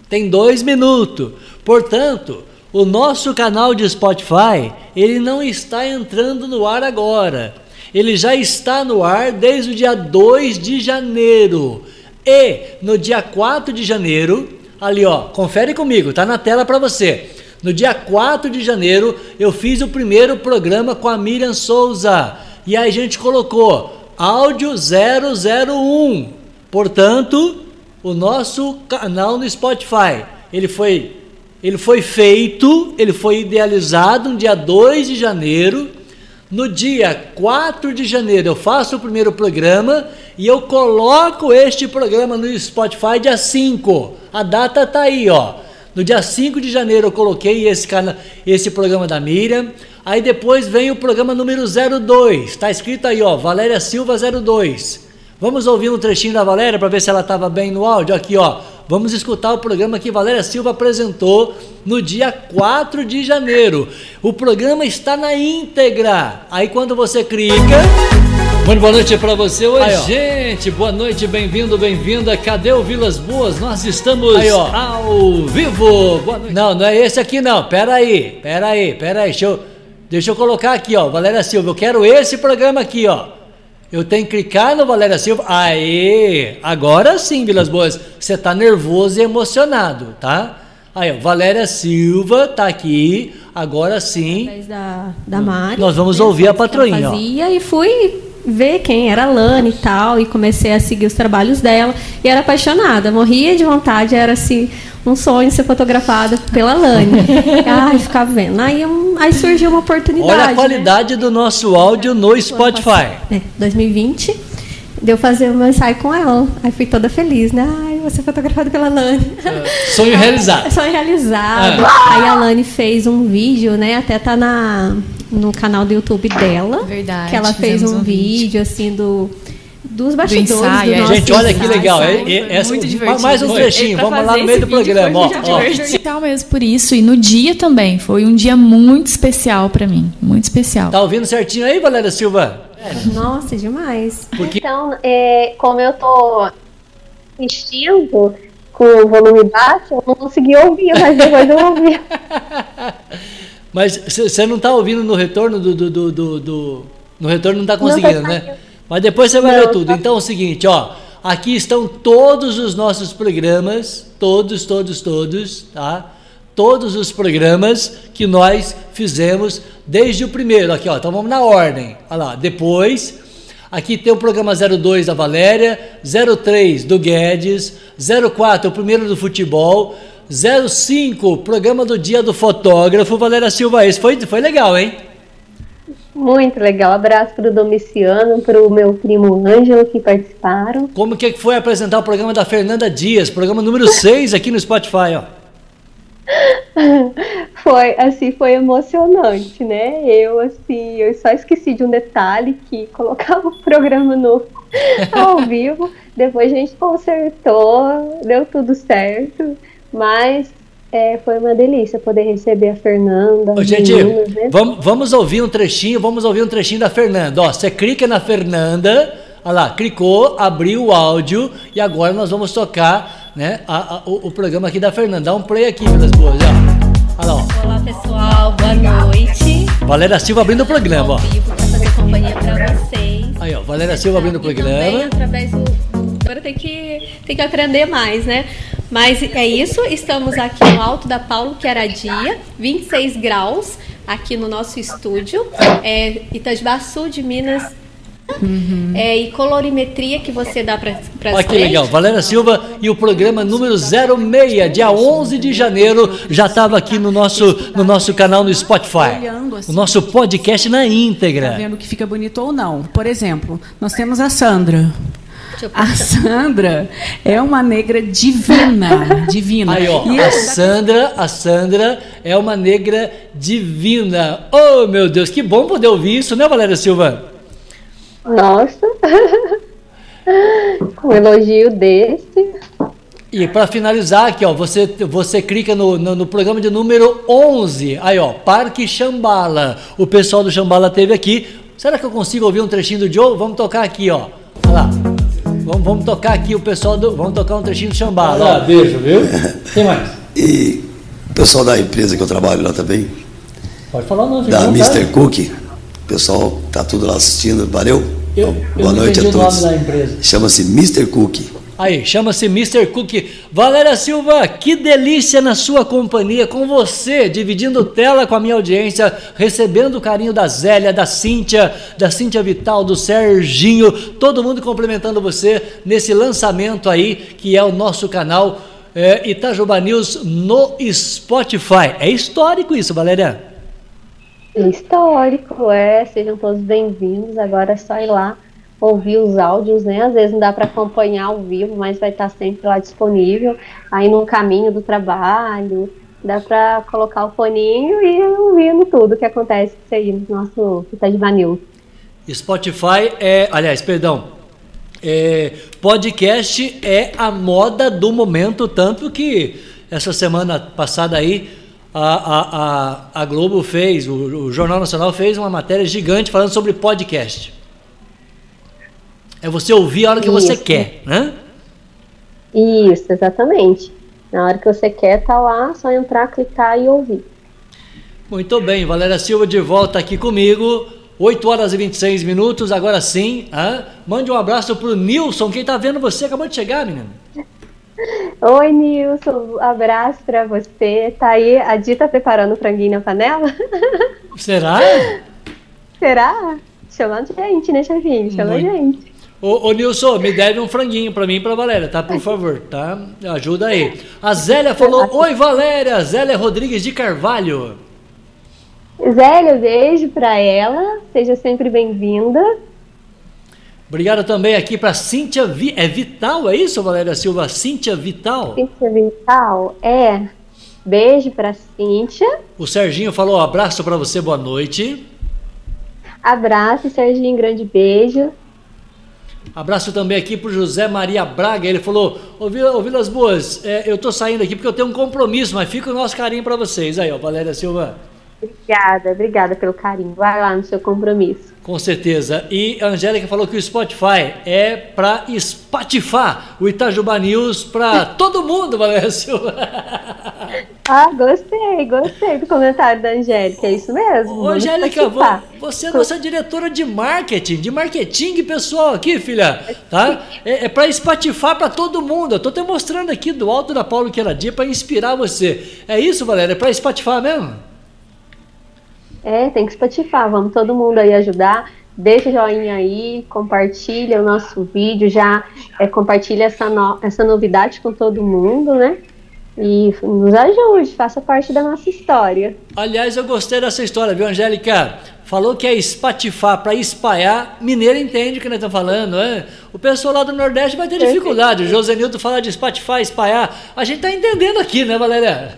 Tem dois minutos. Portanto, o nosso canal de Spotify, ele não está entrando no ar agora. Ele já está no ar desde o dia 2 de janeiro. E no dia 4 de janeiro, ali ó, confere comigo, tá na tela para você. No dia 4 de janeiro, eu fiz o primeiro programa com a Miriam Souza. E aí a gente colocou áudio 001. Portanto, o nosso canal no Spotify, ele foi ele foi feito, ele foi idealizado no dia 2 de janeiro No dia 4 de janeiro eu faço o primeiro programa e eu coloco este programa no Spotify dia 5. A data tá aí, ó. No dia 5 de janeiro eu coloquei esse, cana esse programa da Miriam. Aí depois vem o programa número 02. Está escrito aí, ó, Valéria Silva 02. Vamos ouvir um trechinho da Valéria para ver se ela estava bem no áudio. Aqui, ó. Vamos escutar o programa que Valéria Silva apresentou no dia 4 de janeiro. O programa está na íntegra. Aí quando você clica. Muito boa noite para você. Oi, Aí, gente. Boa noite, bem-vindo, bem-vinda. Cadê o Vilas Boas? Nós estamos Aí, ao vivo. Boa noite. Não, não é esse aqui não. Pera aí, pera aí, pera aí. Deixa eu, deixa eu colocar aqui, ó. Valéria Silva. Eu quero esse programa aqui, ó. Eu tenho que clicar no Valéria Silva. Aê! Agora sim, Vilas Boas. Você tá nervoso e emocionado, tá? Aí, ó, Valéria Silva tá aqui. Agora sim. Da, da Mari. Nós vamos ouvir a patroinha. Fazia, e fui ver quem era a Lani e tal, e comecei a seguir os trabalhos dela, e era apaixonada, morria de vontade, era assim, um sonho ser fotografada pela Lani. Ai, ficava vendo. Aí, um, aí surgiu uma oportunidade. Olha a né? qualidade né? do nosso áudio no Spotify. É, 2020, deu fazer um ensaio com ela. Aí fui toda feliz, né? Ai, vou ser fotografada pela Lani. É, sonho realizado. Sonho realizado. É. Aí a Lani fez um vídeo, né? Até tá na no canal do YouTube dela. Verdade. Que ela fez um, um vídeo, assim, do dos bastidores do, ensaio, do é. Gente, olha que legal. É, é, essa, muito divertido. Mais um trechinho, vamos lá no meio do programa. Ó, ó. Especial mesmo por isso. E no dia também. Foi um dia muito especial para mim. Muito especial. Tá ouvindo certinho aí, Valéria Silva? Nossa, demais. Porque... Então, é, como eu tô assistindo com o volume baixo, eu não consegui ouvir, mas depois eu ouvi. Mas você não está ouvindo no retorno do, do, do, do, do No retorno não está conseguindo, não né? Mas depois você vai ver tudo. Tá... Então é o seguinte, ó. Aqui estão todos os nossos programas, todos, todos, todos, tá? Todos os programas que nós fizemos desde o primeiro, aqui, ó. Então vamos na ordem. Olha lá. Depois, aqui tem o programa 02 da Valéria, 03 do Guedes, 04 o primeiro do futebol, 05, programa do dia do fotógrafo, Valéria Silva. Esse foi, foi legal, hein? Muito legal. Abraço para o Domiciano, para o meu primo Ângelo que participaram. Como que foi apresentar o programa da Fernanda Dias, programa número 6 aqui no Spotify, ó? foi assim foi emocionante né eu assim eu só esqueci de um detalhe que colocava o programa no ao vivo depois a gente consertou deu tudo certo mas é, foi uma delícia poder receber a Fernanda. Ô, gente, meninas, né? vamos, vamos ouvir um trechinho, vamos ouvir um trechinho da Fernanda. Ó, você clica na Fernanda, olha lá, clicou, abriu o áudio e agora nós vamos tocar né, a, a, o, o, programa aqui da Fernanda. Dá um play aqui, minhas boas. Ó. Olá, pessoal, boa noite. Valéria Silva abrindo o programa, ó. Vivo pra fazer companhia pra vocês. Aí, ó, Valéria Silva abrindo o programa. Também através do. Agora tem que, tem que aprender mais, né? Mas é isso, estamos aqui no alto da Paulo Queradia, 26 graus, aqui no nosso estúdio, é, de Minas. Uhum. É, e colorimetria que você dá para Olha que legal, Valéria Silva e o programa número 06, dia 11 de janeiro, já estava aqui no nosso, no nosso canal no Spotify. O nosso podcast na íntegra. Tá vendo que fica bonito ou não. Por exemplo, nós temos a Sandra. A Sandra é uma negra divina, divina. Aí, ó, a Sandra, a Sandra é uma negra divina. Oh, meu Deus, que bom poder ouvir isso, né, Valéria Silva? Nossa. um elogio desse. E para finalizar aqui, ó, você, você clica no, no, no, programa de número 11. Aí, ó, Parque Chambala. O pessoal do Chambala teve aqui. Será que eu consigo ouvir um trechinho do Joe? Vamos tocar aqui, ó. Olha lá. Vamos, vamos tocar aqui o pessoal do. Vamos tocar um trechinho do Chambala. Ah, beijo, viu? Tem mais. E o pessoal da empresa que eu trabalho lá também. Pode falar o nome. Da Mr. Cook. Pessoal tá tudo lá assistindo. Valeu. Eu, Boa eu noite a todos. Chama-se Mr. Cook. Aí, chama-se Mr. Cook. Valéria Silva, que delícia na sua companhia, com você, dividindo tela com a minha audiência, recebendo o carinho da Zélia, da Cíntia, da Cíntia Vital, do Serginho, todo mundo complementando você nesse lançamento aí, que é o nosso canal é, Itajuba News no Spotify. É histórico isso, Valéria. Histórico, é. Sejam todos bem-vindos. Agora é só ir lá ouvir os áudios, né? Às vezes não dá para acompanhar ao vivo, mas vai estar sempre lá disponível. Aí no caminho do trabalho, dá para colocar o foninho e ouvindo tudo que acontece aí no nosso Itajiba News. Spotify é, aliás, perdão, é, podcast é a moda do momento, tanto que essa semana passada aí a, a, a, a Globo fez, o, o, Jornal Nacional fez uma matéria gigante falando sobre podcast. É você ouvir a hora que Isso. você quer, né? Isso, exatamente. Na hora que você quer, tá lá, só entrar, clicar e ouvir. Muito bem, Valéria Silva de volta aqui comigo. 8 horas e 26 minutos, agora sim. Ah, mande um abraço pro Nilson, quem tá vendo você acabou de chegar, menino. Oi, Nilson, abraço para você. Tá aí, a Di tá preparando o franguinho na panela? Será? Será? Chamando gente, né, chefinho? Chama Muito... gente. Ô, ô, Nilson, me deve um franguinho para mim e pra Valéria, tá? Por favor, tá? Ajuda aí. A Zélia falou: Oi, Valéria! Zélia Rodrigues de Carvalho. Zélia, beijo para ela. Seja sempre bem-vinda. Obrigado também aqui para Cíntia Vi... É Vital, é isso, Valéria Silva? Cíntia Vital? Cíntia Vital, é. Beijo para Cíntia. O Serginho falou: abraço para você, boa noite. Abraço, Serginho, grande beijo. Abraço também aqui para José Maria Braga. Ele falou: Ô Vilas Boas, é, eu tô saindo aqui porque eu tenho um compromisso, mas fica o nosso carinho para vocês. Aí, ó, Valéria Silva. Obrigada, obrigada pelo carinho. Vai lá no seu compromisso. Com certeza. E a Angélica falou que o Spotify é para espatifar o Itajuba News para todo mundo, Silva. Ah, gostei, gostei do comentário da Angélica, é isso mesmo. Ô, Angélica, você é nossa diretora de marketing, de marketing pessoal aqui, filha, tá? É, é para espatifar para todo mundo. Eu tô te mostrando aqui do alto da Paulo Queradia para inspirar você. É isso, Valéria? É para espatifar mesmo? É, tem que Spotify, vamos todo mundo aí ajudar. Deixa o joinha aí, compartilha o nosso vídeo, já é, compartilha essa, no, essa novidade com todo mundo, né? E nos ajude, faça parte da nossa história. Aliás, eu gostei dessa história, viu, Angélica? Falou que é espatifar para espalhar, mineiro entende o que nós estamos falando, né? O pessoal lá do Nordeste vai ter dificuldade. O José Nilton falar de espatifar, espalhar. A gente está entendendo aqui, né, Valéria?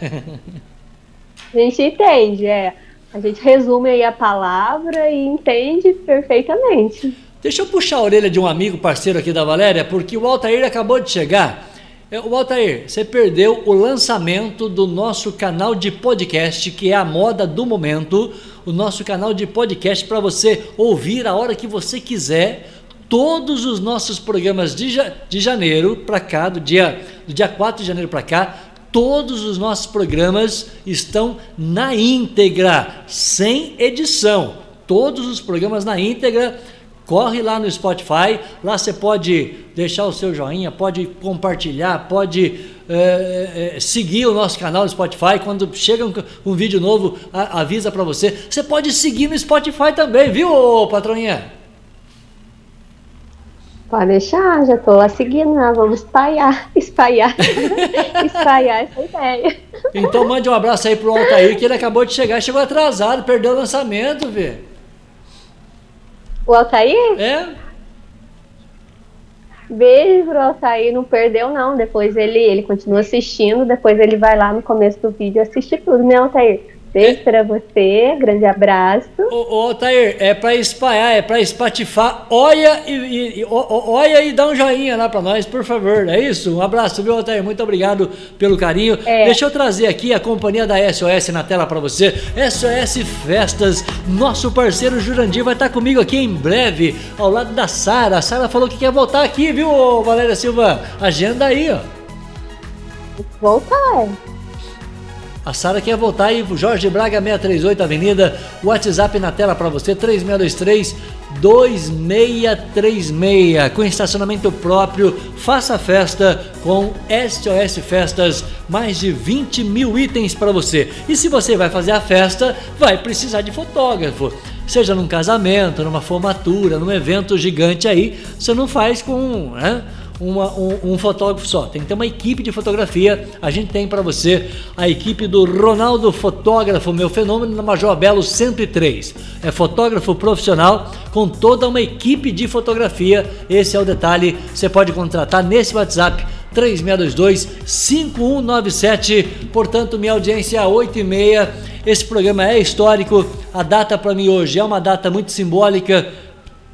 A gente entende, é. A gente resume aí a palavra e entende perfeitamente. Deixa eu puxar a orelha de um amigo parceiro aqui da Valéria, porque o Altair acabou de chegar. É, o Altair, você perdeu o lançamento do nosso canal de podcast, que é a moda do momento, o nosso canal de podcast para você ouvir a hora que você quiser todos os nossos programas de, de janeiro para cá, do dia, do dia 4 de janeiro para cá, todos os nossos programas estão na íntegra, sem edição. Todos os programas na íntegra. Corre lá no Spotify, lá você pode deixar o seu joinha, pode compartilhar, pode é, é, seguir o nosso canal no Spotify. Quando chega um, um vídeo novo, a, avisa para você. Você pode seguir no Spotify também, viu, patroinha? Pode deixar, já estou lá seguindo, né? vamos espalhar, espalhar, espalhar essa ideia. Então mande um abraço aí pro Altair, que ele acabou de chegar, chegou atrasado, perdeu o lançamento, vê. O Altair? É. Beijo pro Altair, não perdeu não, depois ele, ele continua assistindo, depois ele vai lá no começo do vídeo assistir tudo, né Altair? Beijo é. para você, grande abraço. Ô, ô é para espalhar, é para espatifar. Olha e, e, olha e dá um joinha lá para nós, por favor. É isso? Um abraço, viu, Tair? Muito obrigado pelo carinho. É. Deixa eu trazer aqui a companhia da SOS na tela para você. SOS Festas, nosso parceiro Jurandir vai estar comigo aqui em breve, ao lado da Sara. A Sara falou que quer voltar aqui, viu, Valéria Silva? Agenda aí, ó. Voltar. A Sara quer voltar aí, Jorge Braga 638 Avenida, WhatsApp na tela para você, 3623 2636, com estacionamento próprio, faça festa com SOS Festas, mais de 20 mil itens para você. E se você vai fazer a festa, vai precisar de fotógrafo. Seja num casamento, numa formatura, num evento gigante aí, você não faz com né, uma, um, um, fotógrafo só, tem que ter uma equipe de fotografia. A gente tem para você a equipe do Ronaldo Fotógrafo, meu fenômeno na Major Belo 103. É fotógrafo profissional com toda uma equipe de fotografia. Esse é o detalhe. Você pode contratar nesse WhatsApp 3622-5197. Portanto, minha audiência é 8 e meia. Esse programa é histórico. A data para mim hoje é uma data muito simbólica.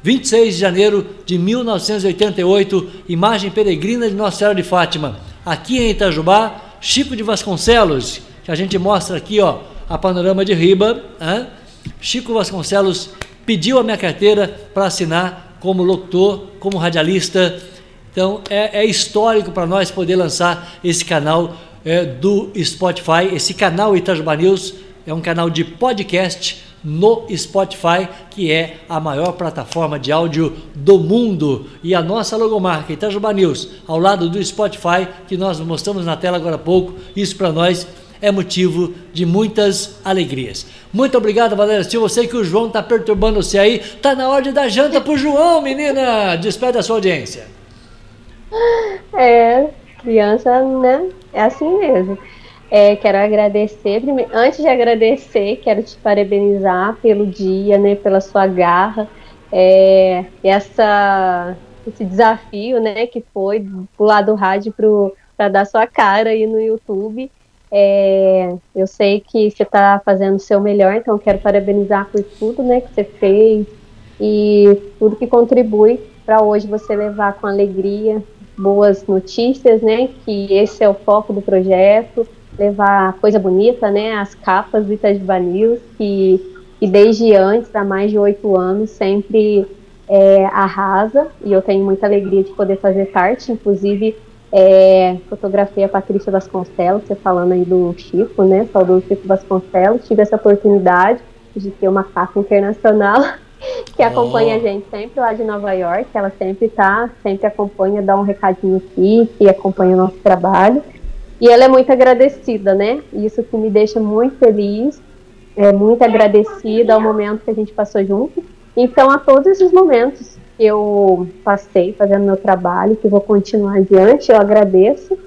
26 de janeiro de 1988, imagem peregrina de Nossa Senhora de Fátima. Aqui em Itajubá, Chico de Vasconcelos, que a gente mostra aqui, ó, a panorama de Riba. Hein? Chico Vasconcelos pediu a minha carteira para assinar como locutor, como radialista então é, é histórico para nós poder lançar esse canal é, do Spotify. Esse canal Itajuba News é um canal de podcast no Spotify, que é a maior plataforma de áudio do mundo. E a nossa logomarca Itajuba News, ao lado do Spotify, que nós mostramos na tela agora há pouco, isso para nós é motivo de muitas alegrias. Muito obrigado, Valéria Silva. Eu sei que o João está perturbando você aí. Está na hora de dar janta o João, menina. Despede a sua audiência. É, criança, né? É assim mesmo. É, quero agradecer, antes de agradecer, quero te parabenizar pelo dia, né, pela sua garra, é, essa, esse desafio, né, que foi pular do rádio para dar sua cara aí no YouTube. É, eu sei que você está fazendo o seu melhor, então quero parabenizar por tudo, né, que você fez e tudo que contribui para hoje você levar com alegria boas notícias, né? Que esse é o foco do projeto, levar coisa bonita, né? As capas do Itajuba News, que, que desde antes, há mais de oito anos, sempre é, arrasa, e eu tenho muita alegria de poder fazer parte, inclusive é, fotografei a Patrícia Vasconcelos, você falando aí do Chico, né? Saudoso Chico Vasconcelos, tive essa oportunidade de ter uma capa internacional que acompanha a gente sempre lá de Nova York, ela sempre tá, sempre acompanha, dá um recadinho aqui, que acompanha o nosso trabalho. E ela é muito agradecida, né? Isso que me deixa muito feliz, é muito agradecida ao momento que a gente passou junto. Então, a todos esses momentos que eu passei fazendo meu trabalho, que vou continuar adiante, eu agradeço.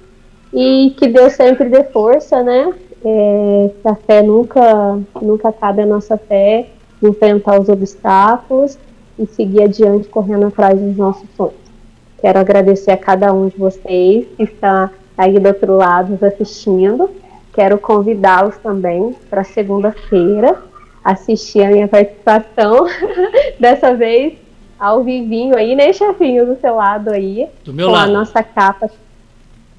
E que Deus sempre dê força, né? É, que a fé nunca, nunca cabe a nossa fé enfrentar os obstáculos e seguir adiante correndo atrás dos nossos sonhos. Quero agradecer a cada um de vocês que está aí do outro lado nos assistindo. Quero convidá-los também para segunda-feira assistir a minha participação, dessa vez ao vivinho aí, né, chefinho, do seu lado aí. Do meu com lado. a nossa capa.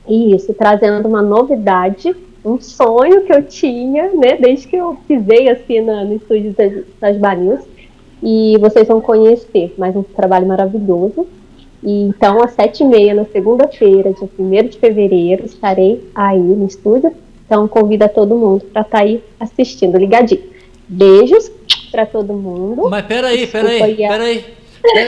Isso, trazendo uma novidade um sonho que eu tinha, né, desde que eu pisei assim no, no estúdio das, das Banils. E vocês vão conhecer mais um trabalho maravilhoso. E, então, às sete e meia, na segunda-feira, dia 1 de fevereiro, estarei aí no estúdio. Então, convido a todo mundo para estar tá aí assistindo, ligadinho. Beijos para todo mundo. Mas peraí, peraí, peraí.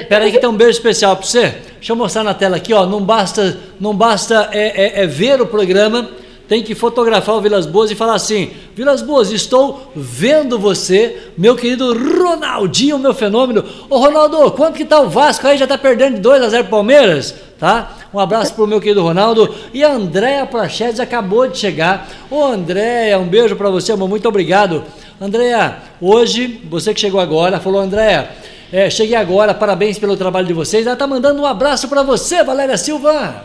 Peraí que tem um beijo especial para você. Deixa eu mostrar na tela aqui, ó. Não basta, não basta é, é, é ver o programa, tem que fotografar o Vilas Boas e falar assim: Vilas Boas, estou vendo você, meu querido Ronaldinho, meu fenômeno. Ô Ronaldo, quanto que tá o Vasco aí? Já tá perdendo de 2 a 0 Palmeiras? Tá? Um abraço pro meu querido Ronaldo. E a Andréa Prachedes acabou de chegar. Ô Andréa, um beijo para você, amor. Muito obrigado. Andréa, hoje, você que chegou agora, falou, Andréa, é, cheguei agora, parabéns pelo trabalho de vocês. Ela tá mandando um abraço para você, Valéria Silva.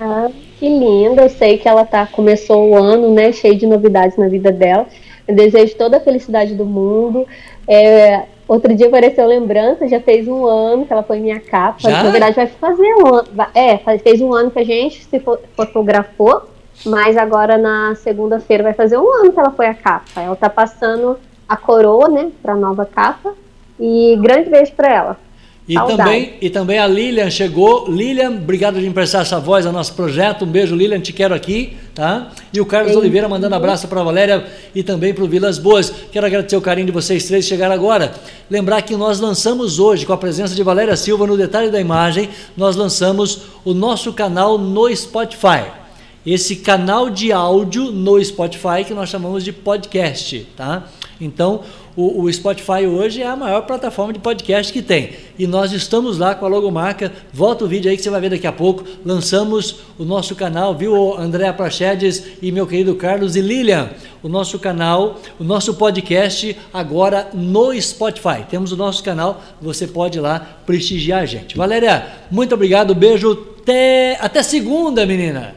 Ah, que linda. Eu sei que ela tá, começou o ano, né, cheio de novidades na vida dela. Eu desejo toda a felicidade do mundo. É, outro dia apareceu lembrança, já fez um ano que ela foi minha capa. Já? Na verdade, vai fazer um ano. É, fez um ano que a gente se fotografou, mas agora na segunda-feira vai fazer um ano que ela foi a capa. Ela tá passando a coroa, né, pra nova capa. E grande beijo pra ela. E também, e também a Lilian chegou. Lilian, obrigado de emprestar essa voz ao nosso projeto. Um beijo, Lilian, te quero aqui, tá? E o Carlos Sim. Oliveira mandando abraço para a Valéria e também para o Vilas Boas. Quero agradecer o carinho de vocês três que chegaram agora. Lembrar que nós lançamos hoje, com a presença de Valéria Silva no detalhe da imagem, nós lançamos o nosso canal no Spotify. Esse canal de áudio no Spotify que nós chamamos de podcast, tá? Então, o, o, Spotify hoje é a maior plataforma de podcast que tem. E nós estamos lá com a logomarca. Volta o vídeo aí que você vai ver daqui a pouco. Lançamos o nosso canal, viu, Andréa Prachedes e meu querido Carlos e Lilian? O nosso canal, o nosso podcast agora no Spotify. Temos o nosso canal, você pode ir lá prestigiar a gente. Valéria, muito obrigado, beijo. Até, até segunda, menina.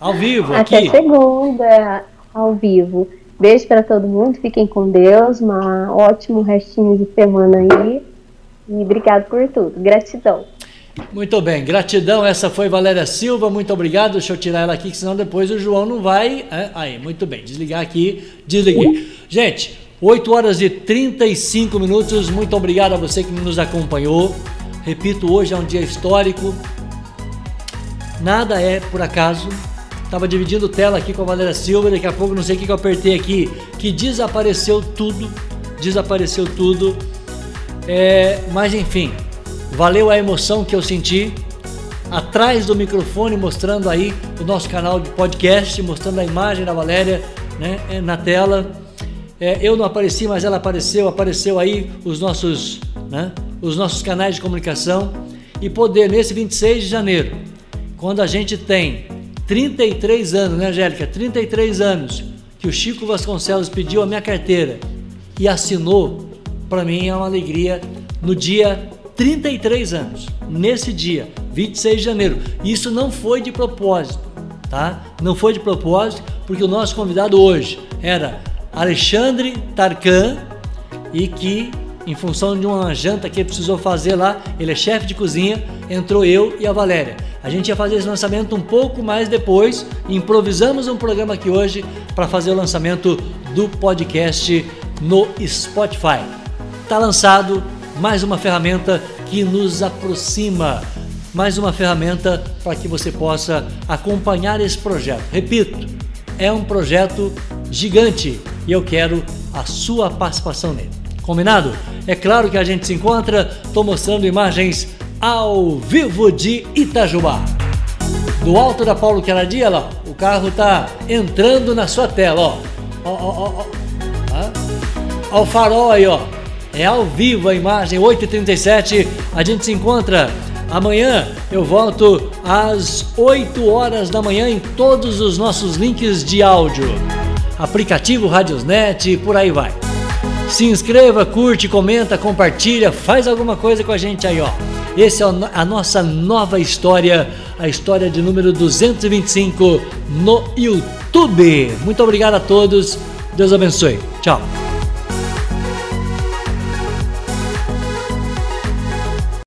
Ao vivo, até aqui. Até segunda, ao vivo. Beijo para todo mundo, fiquem com Deus, um ótimo restinho de semana aí. E obrigado por tudo. Gratidão. Muito bem, gratidão. Essa foi Valéria Silva, muito obrigado. Deixa eu tirar ela aqui, senão depois o João não vai. É, aí, muito bem, desligar aqui, desliguei. Gente, 8 horas e 35 minutos. Muito obrigado a você que nos acompanhou. Repito, hoje é um dia histórico. Nada é por acaso. Tava dividindo tela aqui com a Valéria Silva, daqui a pouco não sei o que, que eu apertei aqui, que desapareceu tudo, desapareceu tudo. É, mas enfim, valeu a emoção que eu senti atrás do microfone, mostrando aí o nosso canal de podcast, mostrando a imagem da Valéria né, é, na tela. É, eu não apareci, mas ela apareceu, apareceu aí os nossos, né, os nossos canais de comunicação e poder nesse 26 de janeiro, quando a gente tem 33 anos, né, Angélica? 33 anos que o Chico Vasconcelos pediu a minha carteira e assinou, para mim é uma alegria no dia 33 anos, nesse dia, 26 de janeiro. Isso não foi de propósito, tá? Não foi de propósito, porque o nosso convidado hoje era Alexandre Tarkan e que em função de uma janta que ele precisou fazer lá, ele é chefe de cozinha, entrou eu e a Valéria. A gente ia fazer esse lançamento um pouco mais depois, improvisamos um programa aqui hoje para fazer o lançamento do podcast no Spotify. Está lançado mais uma ferramenta que nos aproxima, mais uma ferramenta para que você possa acompanhar esse projeto. Repito, é um projeto gigante e eu quero a sua participação nele. Combinado? É claro que a gente se encontra. Estou mostrando imagens ao vivo de Itajubá. Do alto da Paulo Queradia, lá, o carro está entrando na sua tela, ó. Ó, ó, ó, ó. Ó o farol aí, ó. É ao vivo a imagem, 8h37. A gente se encontra amanhã. Eu volto às 8 horas da manhã em todos os nossos links de áudio. Aplicativo Radiosnet e por aí vai. Se inscreva, curte, comenta, compartilha, faz alguma coisa com a gente aí, ó. Essa é a nossa nova história, a história de número 225 no YouTube. Muito obrigado a todos. Deus abençoe. Tchau.